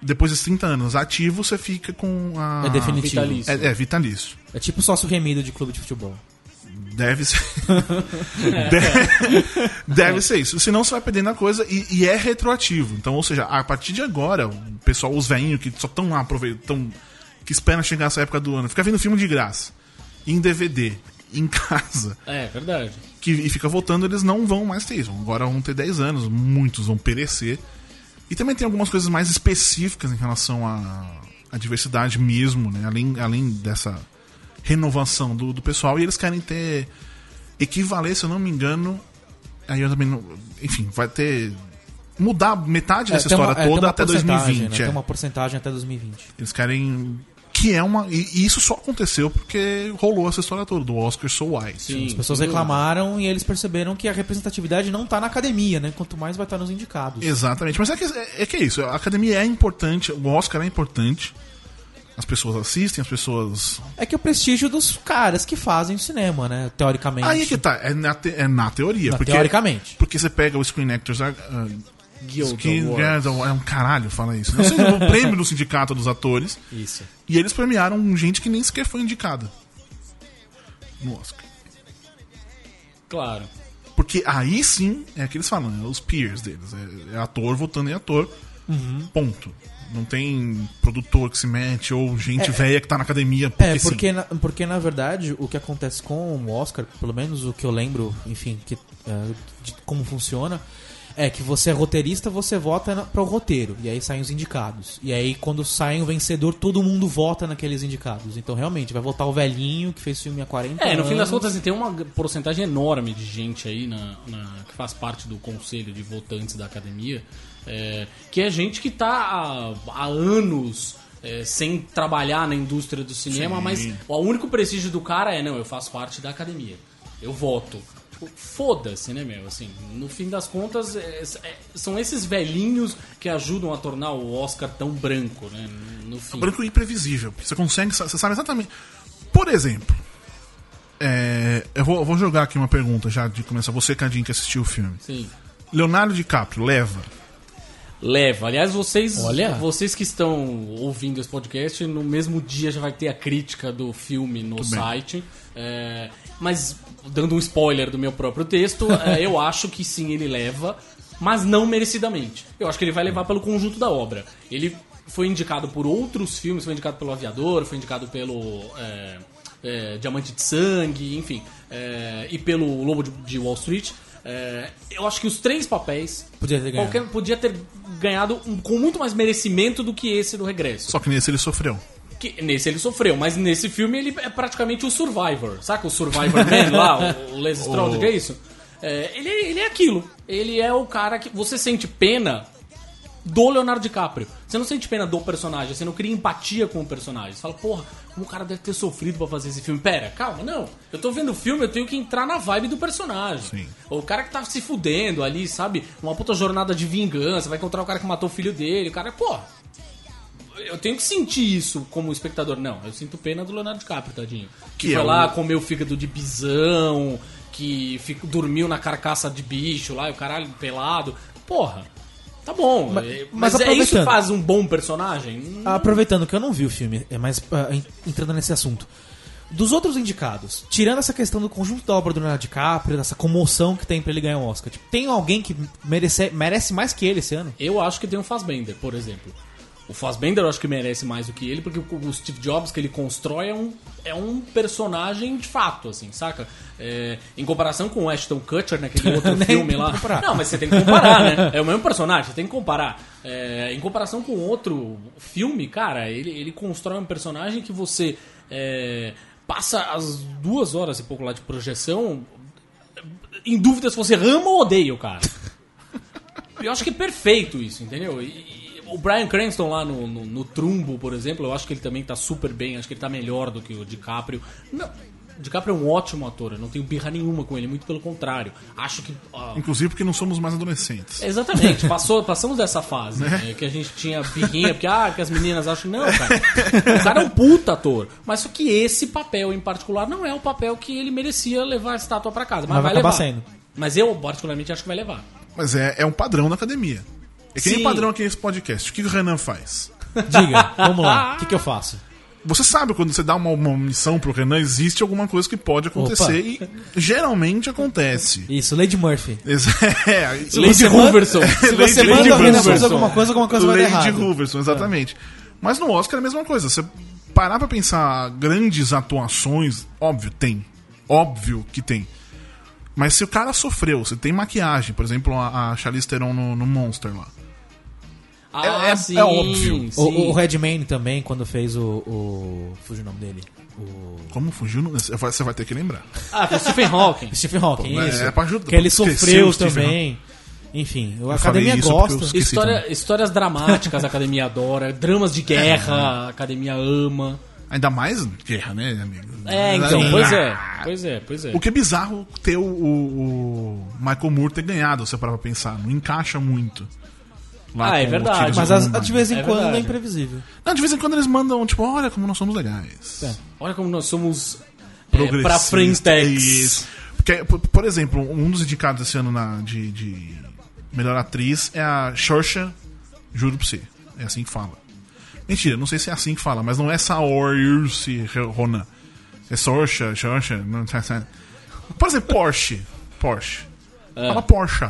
depois desses 30 anos ativo, você fica com a. É definitivo. Vitalício. É, é, vitalício. É tipo sócio remido de clube de futebol. Deve ser. deve, deve ser isso. Senão você vai perdendo a coisa e, e é retroativo. Então, ou seja, a partir de agora, o pessoal, os velhinhos que só estão lá aproveitando, que esperam chegar essa época do ano, fica vendo filme de graça, em DVD, em casa, É, verdade. que, e fica voltando, eles não vão mais ter isso. Agora vão ter 10 anos, muitos vão perecer. E também tem algumas coisas mais específicas em relação à, à diversidade mesmo, né? Além, além dessa renovação do, do pessoal. E eles querem ter equivaler, se eu não me engano. Aí eu também não. Enfim, vai ter. Mudar metade dessa tem uma- história é, tem toda uma até porcentagem, 2020. né? é. Tem uma porcentagem até 2020. Eles querem. Que é uma. E, isso só aconteceu porque rolou essa história toda, do Oscar So White. Sim. As pessoas reclamaram e eles perceberam que a representatividade não tá na academia, né? Quanto mais vai estar nos indicados. Exatamente, mas é que, é, é que é isso, a academia é importante, o Oscar é importante. As pessoas assistem, as pessoas. É que o prestígio dos caras que fazem o cinema, né? Teoricamente. Aí é que tá, é na, te- é na teoria. Na- porque, teoricamente. Porque você pega o Screen Actors. Uh, Guild Screen Awards. Guild, é um caralho, fala isso. Não sei, o prêmio do sindicato dos atores. Isso. E eles premiaram gente que nem sequer foi indicada no Oscar. Claro. Porque aí sim é que eles falam, é os peers deles. É, é ator votando em ator. Uhum. Ponto. Não tem produtor que se mete ou gente velha que tá na academia. Porque É, sim. porque na, porque na verdade o que acontece com o Oscar, pelo menos o que eu lembro, enfim, que, é, de como funciona, é que você é roteirista, você vota para o roteiro, e aí saem os indicados. E aí quando sai o vencedor, todo mundo vota naqueles indicados. Então realmente, vai votar o velhinho que fez filme há 40 É, anos. no fim das contas, tem uma porcentagem enorme de gente aí na, na- que faz parte do conselho de votantes da academia, é, que é gente que tá há, há anos é, sem trabalhar na indústria do cinema, Sim. mas o único prestígio do cara é, não, eu faço parte da academia, eu voto. Tipo, Foda-se, né, meu? Assim, no fim das contas, é- é- são esses velhinhos que ajudam a tornar o Oscar tão branco, né? No fim. branco e imprevisível. Você consegue, você sabe exatamente. Por exemplo, é, eu, vou, vou jogar aqui uma pergunta já de começar. Você, Cadinho, que assistiu o filme. Sim. Leonardo DiCaprio leva. Leva. Aliás, vocês, Olha. vocês que estão ouvindo esse podcast, no mesmo dia já vai ter a crítica do filme no site. É, mas, dando um spoiler do meu próprio texto, é, eu acho que sim, ele leva, mas não merecidamente. Eu acho que ele vai levar pelo conjunto da obra. Ele foi indicado por outros filmes, foi indicado pelo Aviador, foi indicado pelo é, é, Diamante de Sangue, enfim, é, e pelo Lobo de, de Wall Street. É, eu acho que os três papéis Podia ter ganhado. qualquer, podia ter ganhado um- com muito mais merecimento do que esse do Regresso. Só que nesse ele sofreu. Que nesse ele sofreu, mas nesse filme ele é praticamente o Survivor. Saca o Survivor Man lá, o, o Les Stroud, que é isso? É, ele, ele é aquilo. Ele é o cara que. Você sente pena do Leonardo DiCaprio. Você não sente pena do personagem, você não cria empatia com o personagem. Você fala, porra, como o cara deve ter sofrido pra fazer esse filme. Pera, calma, não. Eu tô vendo o filme, eu tenho que entrar na vibe do personagem. Sim. O cara que tá se fudendo ali, sabe? Uma puta jornada de vingança, vai encontrar o cara que matou o filho dele. O cara, porra, eu tenho que sentir isso como espectador. Não, eu sinto pena do Leonardo DiCaprio, tadinho. Que, Que foi é lá, o- comeu fígado de bisão, que fico- dormiu na carcaça de bicho lá, e o caralho pelado. Porra, tá bom. Mas- é- mas mas, é isso que faz um bom personagem? Aproveitando que eu não vi o filme, é mais en- entrando nesse assunto. Dos outros indicados, tirando essa questão do conjunto da obra do Leonardo DiCaprio, dessa comoção que tem pra ele ganhar um Oscar, tipo, tem alguém que merece, merece mais que ele esse ano? Eu acho que tem um Fassbender, por exemplo. O Fassbender eu acho que merece mais do que ele, porque o Steve Jobs que ele constrói é um, é um personagem de fato, assim, saca? É, em comparação com o Ashton Kutcher naquele outro Nem filme lá. comparar. Não, mas você tem que comparar, né? É o mesmo personagem, você tem que comparar. É, em comparação com outro filme, cara, ele, ele constrói um personagem que você é, passa as duas horas e pouco lá de projeção em dúvida se você ama ou odeia o cara. Eu acho que é perfeito isso, entendeu? E o Brian Cranston lá no, no, no Trumbo, por exemplo, eu acho que ele também tá super bem, acho que ele tá melhor do que o DiCaprio. Não, o DiCaprio é um ótimo ator, eu não tenho birra nenhuma com ele, muito pelo contrário. Acho que. ó, Inclusive porque não somos mais adolescentes. Exatamente, passou, passamos dessa fase né, que a gente tinha birrinha, porque ah, que as meninas acham. Não, cara. O cara é um puta ator. Mas só que esse papel em particular não é o papel que ele merecia levar a estátua pra casa. Mas, Mas vai vai, levar. sendo. Mas eu, particularmente, acho que vai levar. Mas é, é um padrão da academia. É que nem Sim. padrão aqui nesse podcast. O que o Renan faz? Diga, vamos lá, o que, que eu faço? Você sabe quando você dá uma, uma missão pro Renan, existe alguma coisa que pode acontecer e geralmente acontece. Isso, Lady Murphy. É, Lady Hooverson. Se Lady você manda o Renan fazer alguma coisa, alguma coisa vai dar Lady. Hooverson, exatamente. Mas no Oscar é a mesma coisa. Você parar pra pensar grandes atuações, óbvio, tem. Óbvio que tem. Mas se o cara sofreu, você tem maquiagem, por exemplo, a, a Charlize Theron no, no Monster lá. Ah, é- sim, é óbvio. O, sim. o Redman também, quando fez o. o fugiu o nome dele. O. Como fugiu? Você vai ter que lembrar. Ah, foi o Stephen Hawking. Stephen Hawking, Pô, é- isso. é pra ajudar- que ele sofreu o também. Enfim, a Eu academia gosta. História- histórias dramáticas a academia adora, dramas de guerra a academia ama. Ainda mais guerra, né, amigo? É, então, pois é, pois é, pois é. O que é bizarro ter o, o- o Michael Moore ter ganhado, você parar pra pensar. Não encaixa muito. Lá Ah, é verdade. Mas de as- de vez em É quando é verdade. imprevisível. Não, de vez em quando eles mandam, tipo, olha como nós somos legais. É. Olha como nós somos é, pra frentex. Isso. Porque, por, por exemplo, um dos indicados esse ano na, de, de melhor atriz é a Xoxa, juro pra você. É assim que fala. Mentira, não sei se é assim que fala, mas não é Saoirse Ronan. É Sorcha, Xoxa. não sei se é- Por exemplo, Porsche. Porsche. Fala Porsche.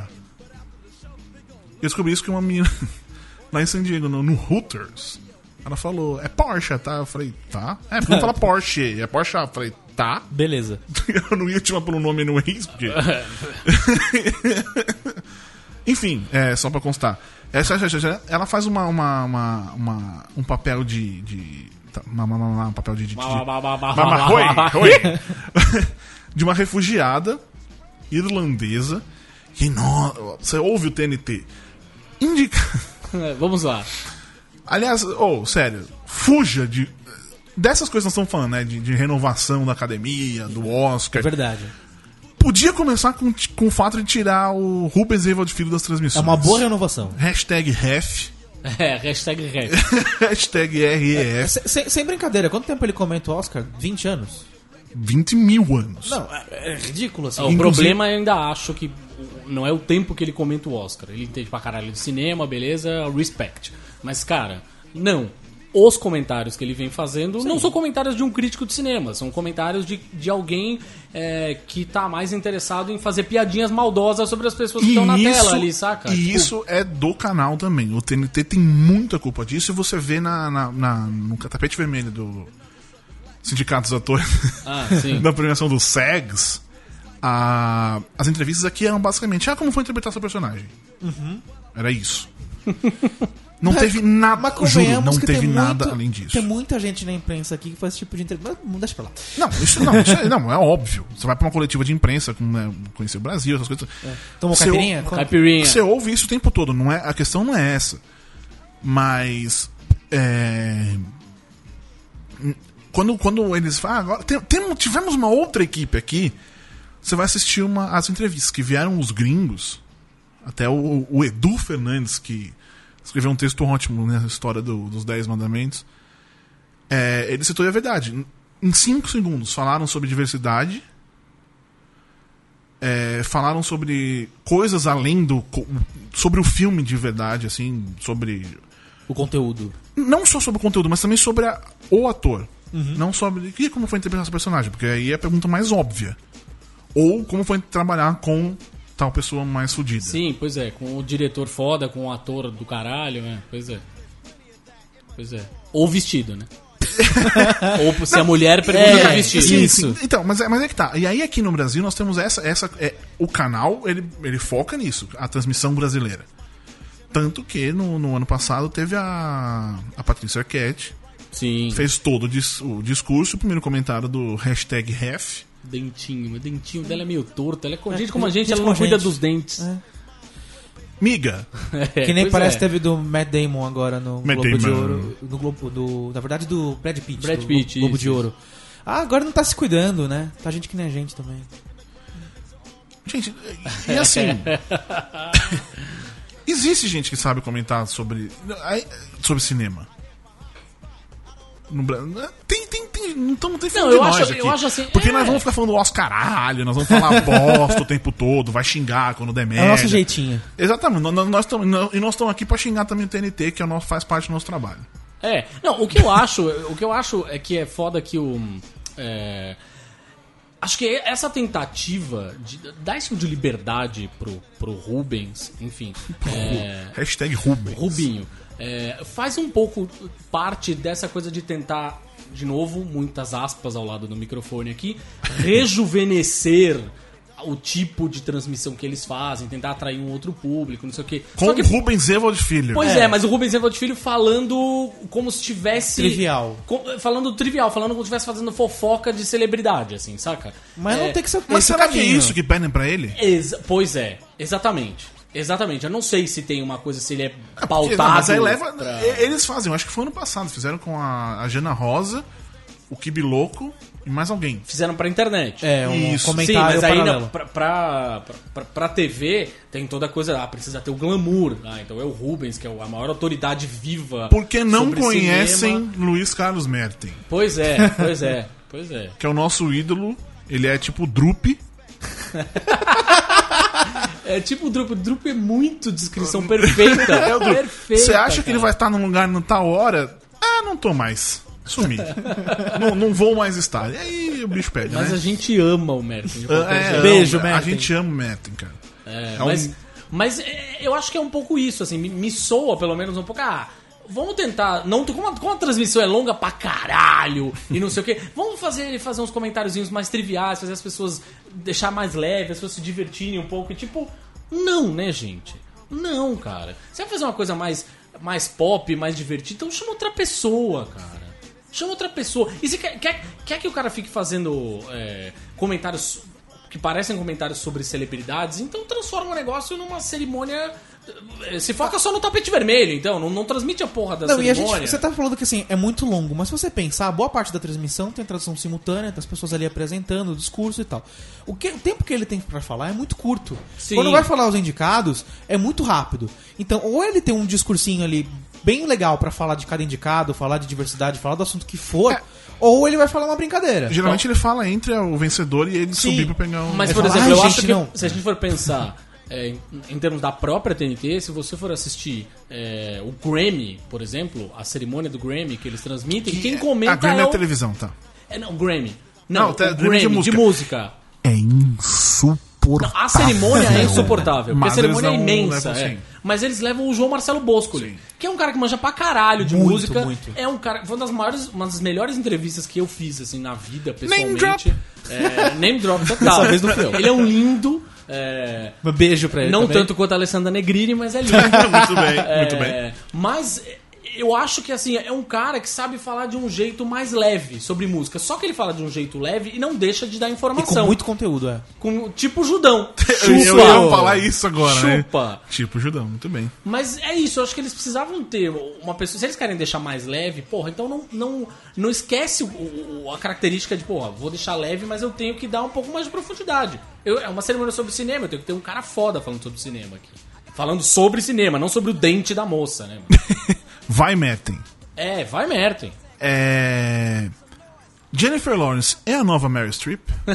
Eu descobri isso que uma menina lá em San Diego, no, no Hooters, ela falou, é Porsche, tá? Eu falei, tá. É, porque não fala Porsche, é Porsche. Eu falei, tá. Beleza. Eu não ia te chamar pelo nome no ex, porque. Enfim, é, só pra constar. Essa, essa- essa- ela faz uma, uma, uma- uma- um papel de. de tá, um papel de. de, de uma refugiada irlandesa que no, você ouve o TNT indica É, Vamos lá. aliás oh, sério fuja de dessas coisas que nós estamos falando né de, de renovação da academia do É Oscar verdade. podia começar com, com o fato de tirar o Rubens Evald Filho das É transmissões uma boa renovação. hashtag ref É, hashtag rap. hashtag REF Se- sem, sem brincadeira, quanto tempo ele comenta o Oscar? 20 anos? 20 mil anos Não, é, é ridículo assim. O Inclusive- problema eu ainda acho que não é o tempo que ele comenta o Oscar. Ele entende pra caralho de cinema, beleza, respect. Mas, cara, não. os comentários que ele vem fazendo não são comentários de um crítico de cinema, são comentários de, de alguém é, que tá mais interessado em fazer piadinhas maldosas sobre as pessoas que estão na tela ali, saca? E Tipo, isso é do canal também. O TNT tem muita culpa disso e você vê na, na, na- no tapete vermelho do Sindicato dos Atores Ah, sim. da premiação do SEGS. A- as entrevistas aqui eram basicamente: ah, como foi interpretar seu personagem? Era isso. Não teve nada, Mas juro, não teve tem nada muito- além disso. Tem muita gente na imprensa aqui que faz esse tipo de entrevista. Mas Deixa pra lá. Não, isso não, isso é, não, é óbvio. Você vai pra uma coletiva de imprensa, com, né, conhecer o Brasil, essas coisas. Tomou Você- caipirinha? Quando- Caipirinha. Você ouve isso o tempo todo, não é, a questão não é essa. Mas. é, quando, quando eles falam, ah, agora tem- tem- tivemos uma outra equipe aqui, você vai assistir uma, as entrevistas que vieram os gringos, até o, o Edu Fernandes, que escreveu um texto ótimo nessa história do- dos Dez Mandamentos. É, ele citou a verdade. Em cinco segundos falaram sobre diversidade, é, falaram sobre coisas além do. sobre o filme de verdade, assim, sobre. O conteúdo. Não só sobre o conteúdo, mas também sobre a- o ator. Não sobre. E como foi interpretar esse personagem? Porque aí é a pergunta mais óbvia. Ou como foi trabalhar com tal pessoa mais fodida. Sim, pois é, com o diretor foda, com o ator do caralho, né? Pois é. Pois é. Ou vestido, né? Ou se a mulher pergunta É, vestido. Sim, Isso. sim. Então, mas é, mas é que tá. E aí aqui no Brasil nós temos essa. essa é, o canal, ele, ele foca nisso, a transmissão brasileira. Tanto que no, no ano passado teve a, a Patrícia Arquette, Sim. fez todo o, dis- o discurso, o primeiro comentário do hashtag ref. Dentinho, o dentinho dela é meio torto. Ela é com É, gente como a gente gente, ela não cuida gente. dos dentes. É. Miga, É, que nem parece é. teve do Matt Damon agora no Matt Globo de Damon. Ouro. No Globo, do, na verdade, do Brad Pitt. Brad do Pitt, Globo isso, de Ouro. Ah, agora não tá se cuidando, né? Tá gente que nem a gente também. gente, e assim. existe gente que sabe comentar sobre. sobre cinema. No Bra- tem, tem, tem. Não tem Não, de eu nós acho- aqui. eu acho assim, Porque é. nós vamos ficar falando os caralho, nós vamos falar bosta o tempo todo, vai xingar quando der É merda. o nosso jeitinho. Exatamente. Nós, nós e nós estamos aqui pra xingar também o TNT, que é o nosso, faz parte do nosso trabalho. É, não, o que eu acho, o que eu acho é que é foda que o. é, acho que essa tentativa de dar isso de liberdade pro, pro Rubens, enfim. É, Hashtag Rubens. Rubinho. é, faz um pouco parte dessa coisa de tentar, de novo, muitas aspas ao lado do microfone aqui, rejuvenescer o tipo de transmissão que eles fazem, tentar atrair um outro público, não sei o quê. Com Só que, Rubens Evald Filho. pois é. mas o Rubens Evald Filho falando como se tivesse... Trivial. com- falando trivial, falando como se estivesse fazendo fofoca de celebridade, assim, saca? Mas É, não tem que ser Mas será que é caminho. isso que pedem pra ele? Exa- pois é, exatamente. Exatamente. Eu não sei se tem uma coisa, se ele é Porque, pautado. não, mas aí leva. pra- Eles fazem, eu acho que foi ano passado, fizeram com a, a Jana Rosa, o Kibi Louco e mais alguém. Fizeram pra internet. É, um Isso. Sim, comentário mas aí paralelo. não, pra, pra, pra, pra TV tem toda a coisa, ah, precisa ter o glamour. Ah, então é o Rubens, que é a maior autoridade viva. Porque não sobre conhecem cinema. Luiz Carlos Merten, Pois é, pois é, pois é. que é o nosso ídolo. Ele é tipo Drup. É tipo o Drup. O Drup é muito descrição perfeita. É perfeita. Você acha que ele cara. vai estar num lugar na tal hora? Ah, não tô mais. Sumi. não, não vou mais estar. E aí o bicho pede, Mas né? a gente ama o qualquer É. Beijo, não, A Merten. gente ama o Merten, cara. É, um- mas, mas é, eu acho que é um pouco isso, assim, me, me soa pelo menos um pouco. Ah, vamos tentar. Não, como, a, como a transmissão é longa pra caralho e não sei o quê, vamos fazer, fazer uns comentáriozinhos mais triviais, fazer as pessoas deixar mais leve, as pessoas se divertirem um pouco. E tipo, não, né, gente? Não, cara. Você vai fazer uma coisa mais, mais pop, mais divertida, então chama outra pessoa, cara. Chama outra pessoa. E se quer, quer, quer que o cara fique fazendo é, comentários que parecem comentários sobre celebridades, então transforma o negócio numa cerimônia. Se foca só no tapete vermelho, então, não, não transmite a porra da Não, e a cerimônia. gente, você tá falando que assim, é muito longo, mas se você pensar, boa parte da transmissão tem tradução simultânea, das pessoas ali apresentando o discurso e tal. O, que, o tempo que ele tem pra falar é muito curto. Sim. Quando vai falar os indicados, é muito rápido. Então, ou ele tem um discursinho ali bem legal pra falar de cada indicado, falar de diversidade, falar do assunto que for, É. ou ele vai falar uma brincadeira. Geralmente ele fala entre o vencedor e ele Sim. subir pra pegar um. Mas, por fala, exemplo, "Ai, eu gente, acho que não." se a gente for pensar é, em, em termos da própria TNT, se você for assistir é, o Grammy, por exemplo, a cerimônia do Grammy que eles transmitem, quem comenta A Grammy é é o... televisão, tá. É, não, Grammy. Não, Não, tá, o Grammy de Grammy de música. música. É insuportável. A cerimônia é insuportável, porque a cerimônia é não imensa. é. Mas eles levam o João Marcelo Boscoli, Sim. que é um cara que manja pra caralho de Muito, música. muito. É um cara. Foi uma das maiores, uma das melhores entrevistas que eu fiz, assim, na vida, Name pessoalmente. É, name drop total. Dessa vez não foi. Ele é um lindo. É, Um beijo pra ele não também. tanto quanto a Alessandra Negrini, mas é lindo. muito bem, muito bem. É, Mas eu acho que assim, é um cara que sabe falar de um jeito mais leve sobre música. Só que ele fala de um jeito leve e não deixa de dar E com informação. muito conteúdo, é. Com- tipo Judão. Eu, eu Chupa. ia falar isso agora, Chupa. né? Tipo, Judão, muito bem. Mas é isso, eu acho que eles precisavam ter uma pessoa. Se eles querem deixar mais leve, porra, então não, não, não esquece o- o- a característica de, porra, vou deixar leve, mas eu tenho que dar um pouco mais de profundidade. Eu- é uma cerimônia sobre cinema, eu tenho que ter um cara foda falando sobre cinema aqui. Falando sobre cinema, não sobre o dente da moça, né? Vai, Metem. é, vai Merten. É... Jennifer Lawrence é a nova Mary Streep?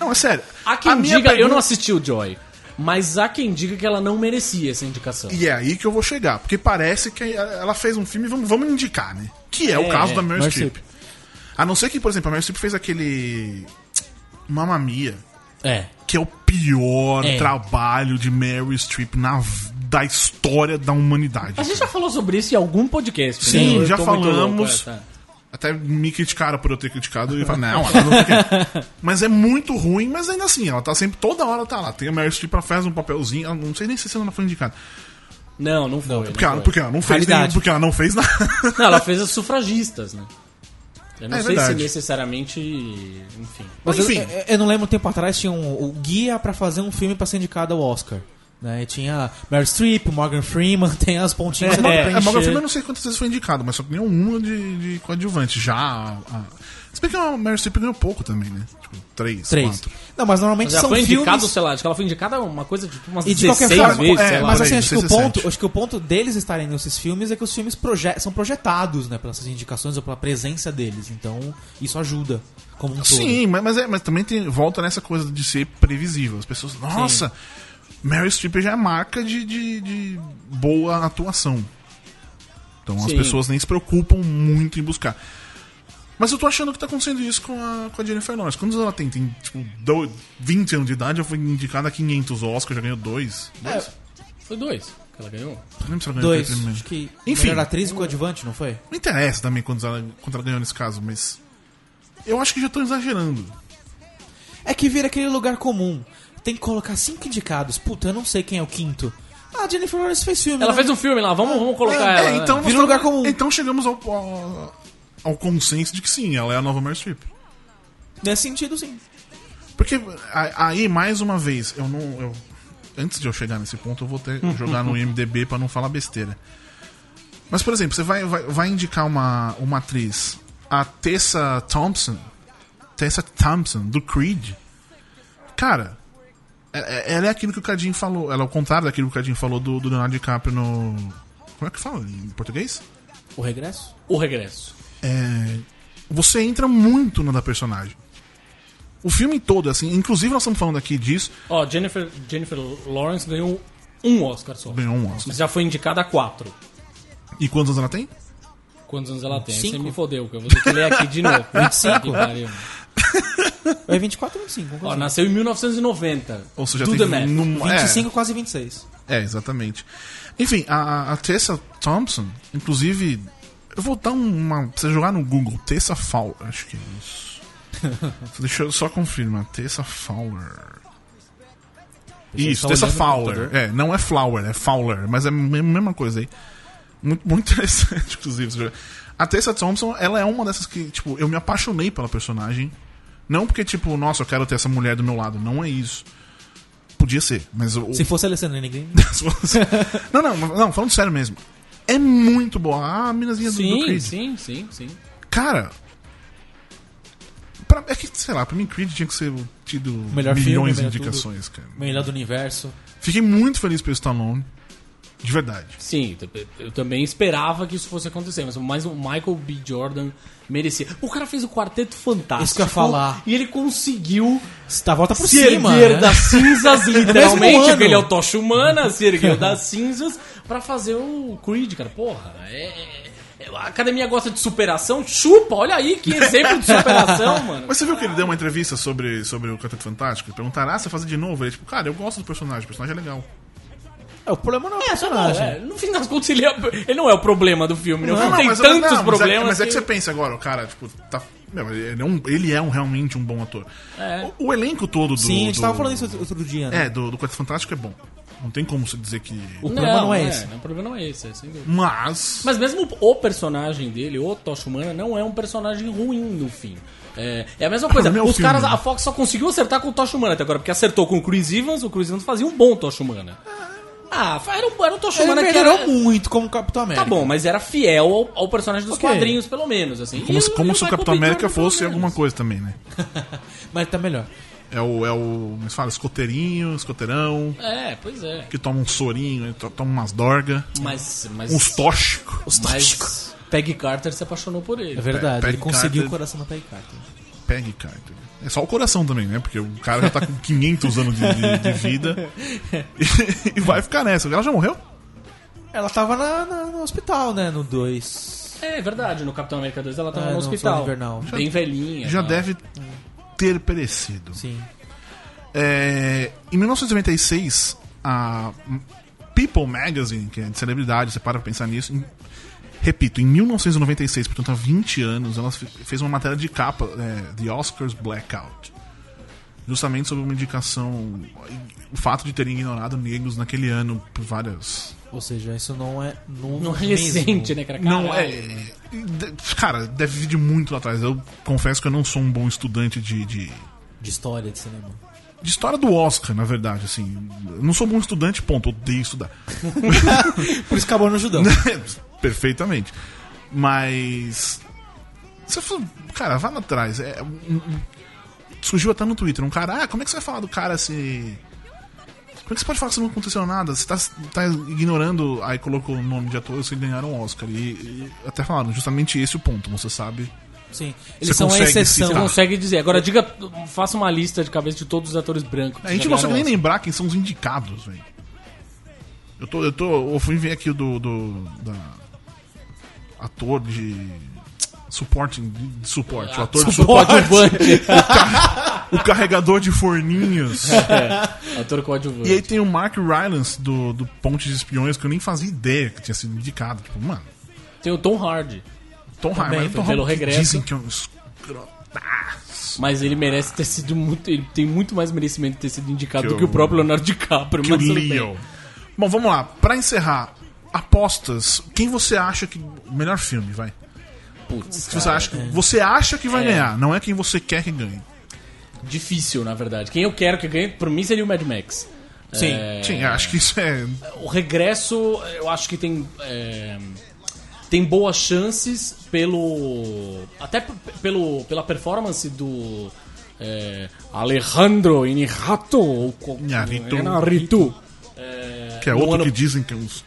não, é sério. Há quem diga, eu pergunta- não assisti o Joy, mas há quem diga que ela não merecia essa indicação. E é aí que eu vou chegar, porque parece que ela fez um filme, vamos, vamos indicar, né? Que é, o É, caso da Meryl Meryl Streep. A não ser que, por exemplo, a Meryl Streep fez aquele Mamma Mia, É. que é o pior É. trabalho de Meryl Streep na, da história da humanidade. A gente já falou sobre isso em algum podcast, Sim, né? Já falamos. louco, é, tá. Até me criticaram por eu ter criticado e falei, não, ela não. Mas é muito ruim, mas ainda assim, ela tá sempre, toda hora tá lá. Tem a Meryl Streep, ela faz um papelzinho, ela não sei nem se ela não foi indicada. Não, não foi. não Porque, ela, foi. porque ela não fez nenhum, porque ela não fez nada. Não, ela fez as sufragistas, né? Eu não É sei verdade. se necessariamente. Enfim. Mas Enfim. eu- eu não lembro um tempo atrás tinha um, o guia pra fazer um filme pra ser indicado ao Oscar. Né? E tinha Meryl Streep, Morgan Freeman, tem as pontinhas É, pra é, É. Morgan Freeman eu não sei quantas vezes foi indicado, mas só ganhou uma de, de coadjuvante. Já. A. Se bem que a Meryl Streep ganhou pouco também, né? Tipo, três, Três. quatro. Não, mas normalmente Mas são foi indicado, filmes... sei lá, acho que ela foi indicada uma coisa de tipo, umas E de qualquer 16 forma, vezes, é, sei lá. Mas assim, acho que, o 17. ponto, acho que o ponto deles estarem nesses filmes é que os filmes proje são projetados, né, pelas indicações ou pela presença deles. Então, isso ajuda como um todo. Sim, mas, mas, é, mas também tem, volta nessa coisa de ser previsível. As pessoas, nossa, Meryl Streep já é marca de, de, de boa atuação. Então as Sim. pessoas nem se preocupam muito em buscar. Mas eu tô achando que tá acontecendo isso com a, com a Jennifer Lawrence. Quantos ela tem? Tem, tipo, do- 20 anos de idade, já foi indicada a 500 Oscars, já ganhou dois. Dois? Foi dois que ela ganhou. Não lembro se ela ganhou Dois, acho que Enfim. melhor atriz e coadjuvante, não foi? Não interessa também quantos ela, quanto ela ganhou nesse caso, mas... Eu acho que já tô exagerando. É que vira aquele lugar comum. Tem que colocar cinco indicados. Puta, eu não sei quem é o quinto. Ah, a Jennifer Lawrence fez filme. Ela né? fez um filme lá, vamos, vamos colocar É, ela. é, né? então, Vira um lugar tamo- comum. então chegamos ao, ao, ao consenso de que sim, ela é a nova Meryl Streep. Nesse sentido, sim. Porque aí, mais uma vez, eu não. eu- antes de eu chegar nesse ponto, eu vou ter que jogar no IMDB pra não falar besteira. Mas, por exemplo, você vai, vai, vai indicar uma, uma atriz, a Tessa Thompson, Tessa Thompson, do Creed. Cara, ela é aquilo que o Cadinho falou. Ela é o contrário daquilo que o Cadinho falou do, do Leonardo DiCaprio no. Como é que fala em português? O regresso? O regresso. é, você entra muito na da personagem. O filme todo, assim, inclusive nós estamos falando aqui disso, Ó, Jennifer, Jennifer Lawrence ganhou um Oscar só. ganhou um Oscar. Mas já foi indicada a quatro. E quantos anos ela tem? Quantos anos ela tem? Cinco. Você me fodeu, que eu vou ter que ler aqui de novo. 25. Que pariu. É 24 ou 25? Ó, nasceu em 1990. Ou seja, Do tem math. num- é, 25, quase 26. É, exatamente. Enfim, a, a Tessa Thompson, inclusive, eu vou dar uma. Você jogar no Google, Tessa Fowler, acho que é isso. Deixa eu só confirmar, Tessa Fowler. Isso, Tessa Fowler. É, não é Flower, é Fowler, mas é a me- mesma coisa aí. Muito, muito interessante, inclusive. A Tessa Thompson, ela é uma dessas que, tipo, eu me apaixonei pela personagem. Não porque, tipo, nossa, eu quero ter essa mulher do meu lado. Não é isso. Podia ser, mas o, Se fosse a Alessandra Negrini. não, não, não, falando sério mesmo. É muito boa. Ah, a minazinha do, do Sim, Creed. sim, sim, sim. Cara. pra- é que, sei lá, pra mim Creed tinha que ser tido Melhor filme, milhões de melhor indicações, cara. Melhor do universo. Fiquei muito feliz pelo Stallone. De verdade. Sim, eu também esperava que isso fosse acontecer, mas, mas o Michael B. Jordan merecia. O cara fez o quarteto fantástico. Isso que eu ia falar. E ele conseguiu Dá volta por se cima. erguer né? das cinzas, literalmente, porque ele é o Tocha Humana, se ergueu das cinzas pra fazer o Creed, cara. Porra, é. é- A academia gosta de superação, chupa, olha aí que exemplo de superação, mano. Mas você viu que ele deu uma entrevista sobre, sobre o Quarteto Fantástico? Perguntaram, ah, você fazer de novo? Ele, tipo, cara, eu gosto do personagem, o personagem é legal. É, o problema não é o Não, personagem. é, no fim das contas, ele, é- ele não é o problema do filme, né? O Não, filme não, tem mas, tantos não, mas é- problemas. Mas é, que você pensa agora, o cara, tipo, tá. Meu, ele, é um, ele é um, realmente um bom ator. É. O, o elenco todo do. Sim, a gente do- tava falando isso outro- dia, né? É, do, do Quarteto Fantástico é bom. Não tem como você dizer que. O problema não é esse. O problema não é esse, é sem dúvida. Mas. Mas mesmo o personagem dele, o Tocha Humana, não é um personagem ruim no fim. É, é a mesma coisa. é o Os filme, caras, né? a Fox só conseguiu acertar com o Tocha Humana até agora, porque acertou com o Chris Evans, o Chris Evans fazia um bom Tocha Humana. Ah, era um, era um Tocha Ele Humana que era... muito como Capitão América. Tá bom, mas era fiel ao, ao personagem dos Ok. quadrinhos, pelo menos, assim. Como, E se- o- como e o se o Capitão. América fosse alguma coisa também, né? Mas tá melhor. É o. É o. Como se fala? Escoteirinho, escoteirão, É, pois é. que toma um sorinho, to- toma umas dorga, Mas... mas uns tóxicos. Os mas Peggy Carter se apaixonou por ele. É verdade, Pe- ele Peggy conseguiu Carter. o coração da Peggy Carter. Peggy Carter. É só o coração também, né? Porque o cara já tá com 500 anos de, de- de vida e, e vai ficar nessa. Ela já morreu? Ela tava na- na- no hospital, né? No 2. É verdade, no Capitão América 2 ela tava É, no no hospital. Invernal. Bem velhinha. Já tá? deve ter perecido. Sim. É, em 1996, a People Magazine, que é de celebridade, você para pra pensar nisso. Repito, em 1996, portanto há 20 anos, ela fe- fez uma matéria de capa, é, The Oscars Blackout. Justamente sobre uma indicação. O fato de terem ignorado negros naquele ano por várias. Ou seja, isso não é novo Não é mesmo. recente, né, cara? Não, é. de- Cara, deve vir de muito lá atrás. Eu confesso que eu não sou um bom estudante de, de, De história de cinema. de história do Oscar, na verdade, assim. Eu não sou bom estudante, ponto. Odeio estudar. Por isso acabou no Judão. Perfeitamente. Mas. Você falou, cara, vai lá atrás. É, um- um- surgiu até no Twitter um cara, ah, como é que você vai falar do cara se. Como é que você pode falar que não aconteceu nada? Você tá, tá ignorando. Aí colocou o nome de atores que ganharam o Oscar. E, e até falaram, justamente esse o ponto, você sabe. Sim. Você Eles são a exceção. Você citar. consegue dizer. Agora diga, faça uma lista de cabeça de todos os atores brancos. A gente não consegue nem lembrar quem são os indicados, velho. Eu tô, eu tô. Eu fui ver aqui o do. do da, ator de. Supporting. De suporte. O ator de Oscar. suporte. O carregador de forninhos. é, ator coadjuvante. E aí tem o Mark Rylance do, do Ponte de Espiões, que eu nem fazia ideia que tinha sido indicado. Tipo, mano, Tem o Tom Hardy. Tom Hardy. mas Tom pelo Hardy regresso. Dizem que é um escrotaço. Mas ele merece ter sido muito. Ele tem muito mais merecimento de ter sido indicado Que do que o- próprio Leonardo DiCaprio. Que o bem. Leo. Bom, vamos lá. Pra encerrar, apostas. Quem você acha que. O melhor filme, vai. Putz, Se você, cara, acha que, você acha que vai É. ganhar, não é quem você quer que ganhe. Difícil, na verdade. Quem eu quero que ganhe, por mim, seria o Mad Max. Sim. É, Sim, acho que isso é. O regresso, eu acho que tem. é, tem boas chances pelo. Até pelo, pela performance do. é, Alejandro Inarritu. ou Inarritu. Inarritu. Que é outro ano- que dizem que é uns.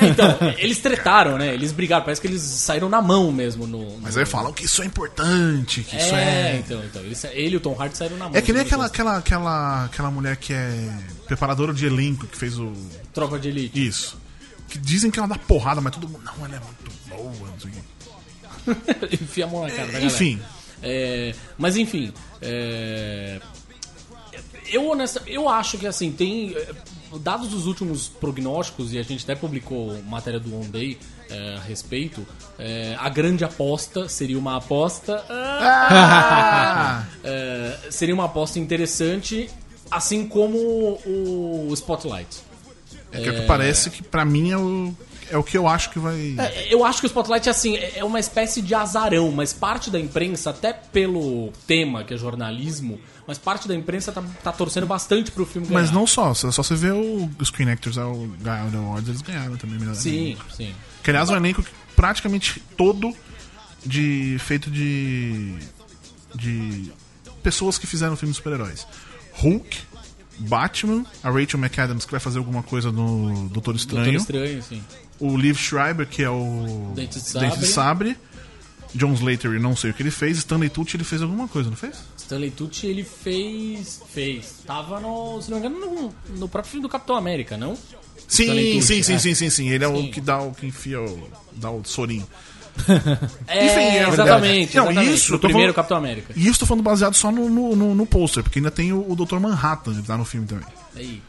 Então, eles tretaram, né? Eles brigaram, parece que eles saíram na mão mesmo no. no- Mas aí falam que isso é importante, que isso É, é. então, então. Eles, ele e o Tom Hardy saíram na mão. É que nem no aquela, aquela, aquela, aquela mulher que é preparadora de elenco que fez o. Tropa de elite. Isso. Que dizem que ela dá porrada, mas todo mundo. Não, ela é muito boa, não sei o. Enfia a mão na cara galera. Enfim. É, mas enfim, é, eu honesta, eu acho que assim tem é, dados os últimos prognósticos e a gente até publicou matéria do One Day é, a respeito. é, a grande aposta seria uma aposta. Ah! é, seria uma aposta interessante, assim como o Spotlight. É que, é que parece que pra mim é o, é o que eu acho que vai. É, Eu acho que o Spotlight assim, é é uma espécie de azarão, mas parte da imprensa, até pelo tema, que é jornalismo, mas parte da imprensa tá, tá torcendo bastante pro filme ganhar. Mas não só, só você vê o Screen Actors ganhar o Awards, eles ganharam também melhor Sim, elenco. sim. Que aliás é um elenco praticamente todo de feito de de pessoas que fizeram filmes de super-heróis. Hulk, Batman, a Rachel McAdams, que vai fazer alguma coisa no Doutor Estranho, Doutor Estranho, sim. O Liv Schreiber, que é o Dente de Dente de Sabre. Sabre, John Slater, não sei o que ele fez, Stanley Tucci, ele fez alguma coisa, não fez? Stanley Tucci, ele fez... Fez. Tava no... Se não me engano, no, no próprio filme do Capitão América, não? Sim, Tucci, sim, sim, é. sim, sim, sim, ele é Sim. o que dá o que enfia o dá o sorinho. É, Enfim, é exatamente. Não, exatamente. isso, o eu tô primeiro falando- Capitão América. E isso tô falando baseado só no, no, no, no pôster, porque ainda tem o, o Dr. Manhattan, que tá no filme também. Eita.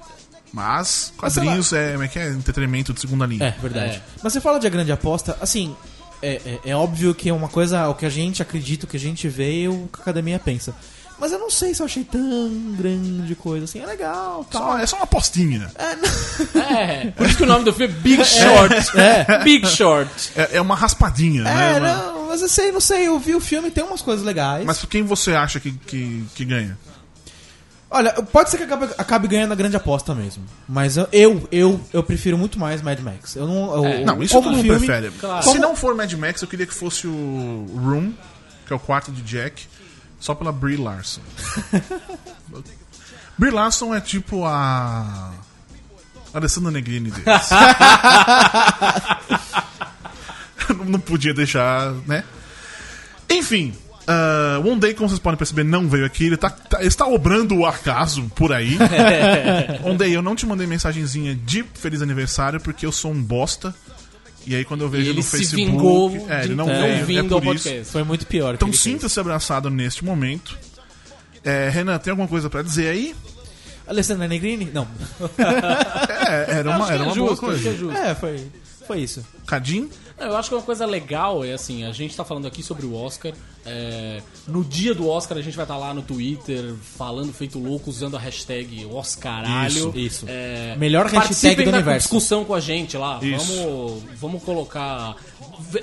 Mas quadrinhos é, como é que é entretenimento de segunda linha. É, verdade. É. Mas você fala de a grande aposta, assim, é, é, é óbvio que é uma coisa, o que a gente acredita, o que a gente vê e o que a academia pensa. Mas eu não sei se eu achei tão grande coisa assim. É legal, tal. Só- é só uma apostinha. É, por isso que o nome do filme é Big Short. Big Short. É, é uma raspadinha, né? É, não, mas eu sei, não sei, eu vi o filme, tem umas coisas legais. Mas quem você acha que, que, que ganha? Olha, pode ser que acabe, acabe ganhando a grande aposta mesmo. Mas eu, eu, eu, eu prefiro muito mais Mad Max. Eu não. eu- É. Não, isso todo mundo filme- prefere. claro. Se não for Mad Max, eu queria que fosse o Room, que é o quarto de Jack, só pela Brie Larson. Brie Larson é tipo a. Alessandra Negrini deles. não podia deixar, né? Enfim. Ah, One Day, como vocês podem perceber, não veio aqui. Ele tá, tá- está obrando o acaso por aí. One Day, eu não te mandei mensagenzinha de feliz aniversário porque eu sou um bosta. E aí quando eu vejo ele no se Facebook. vingou é, de ele não veio, vindo é ao por isso. podcast. Foi muito pior. Então sinta-se abraçado neste momento. É, Renan, tem alguma coisa pra dizer aí? Alessandra Negrini? Não. É, era uma, era é uma boa justo, que é coisa. justo. É, foi, foi isso. Cadim? Eu acho que uma coisa legal é assim, a gente tá falando aqui sobre o Oscar. é, no dia do Oscar a gente vai estar lá no Twitter falando feito louco, usando a hashtag Oscaralho. Isso, isso. É, Melhor hashtag do da universo. discussão com a gente lá. Isso. Vamos, vamos colocar.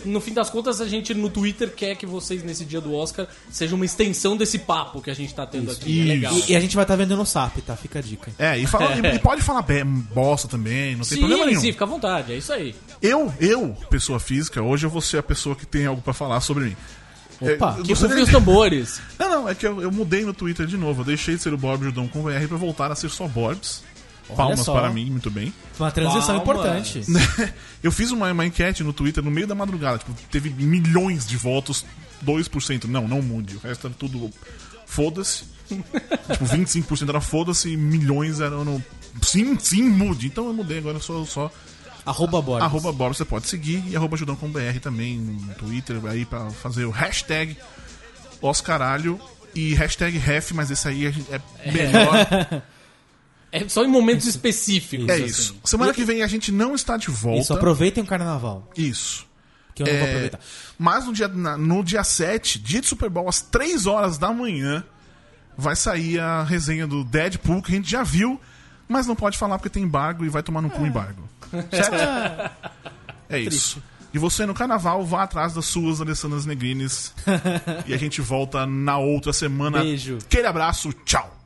No fim das contas, a gente no Twitter quer que vocês, nesse dia do Oscar, seja uma extensão desse papo que a gente tá tendo aqui. É Isso. legal. E, e a gente vai estar vendo no SAP, tá? Fica a dica. É, e, fala, e pode falar bosta também, não tem Sim, problema nenhum. sim, fica à vontade, é isso aí. Eu, eu, pessoa física, hoje eu vou ser a pessoa que tem algo pra falar sobre mim. Opa, É, eu Que rufem os tambores. Não, não, é que eu, eu mudei no Twitter de novo. Eu deixei de ser o Bob Judão com VR pra voltar a ser só Borbs. Palmas só. para mim, muito bem. Foi uma transição Palmas. importante. Eu fiz uma, uma enquete no Twitter no meio da madrugada. Tipo, teve milhões de votos, 2%. Não, não mude. O resto era tudo foda-se. tipo, 25% era foda-se e milhões eram no. Sim, sim, mude. Então eu mudei, agora eu sou só. Arroba Borges. Arroba Bob, você pode seguir. E arroba Judão com BR também no Twitter, aí pra fazer o hashtag Oscaralho e hashtag ref, mas esse aí é melhor. É só em momentos específicos. É assim. isso. Semana que vem a gente não está de volta. Isso, aproveitem o carnaval. Isso. Que eu não vou É, aproveitar. Mas no dia, na- no dia 7, dia de Super Bowl, às 3 horas da manhã, vai sair a resenha do Deadpool, que a gente já viu, mas não pode falar porque tem embargo e vai tomar no cu embargo. Certo? É isso. E você no carnaval, vá atrás das suas Alessandras Negrines. e a gente volta na outra semana. Beijo. Aquele abraço, tchau.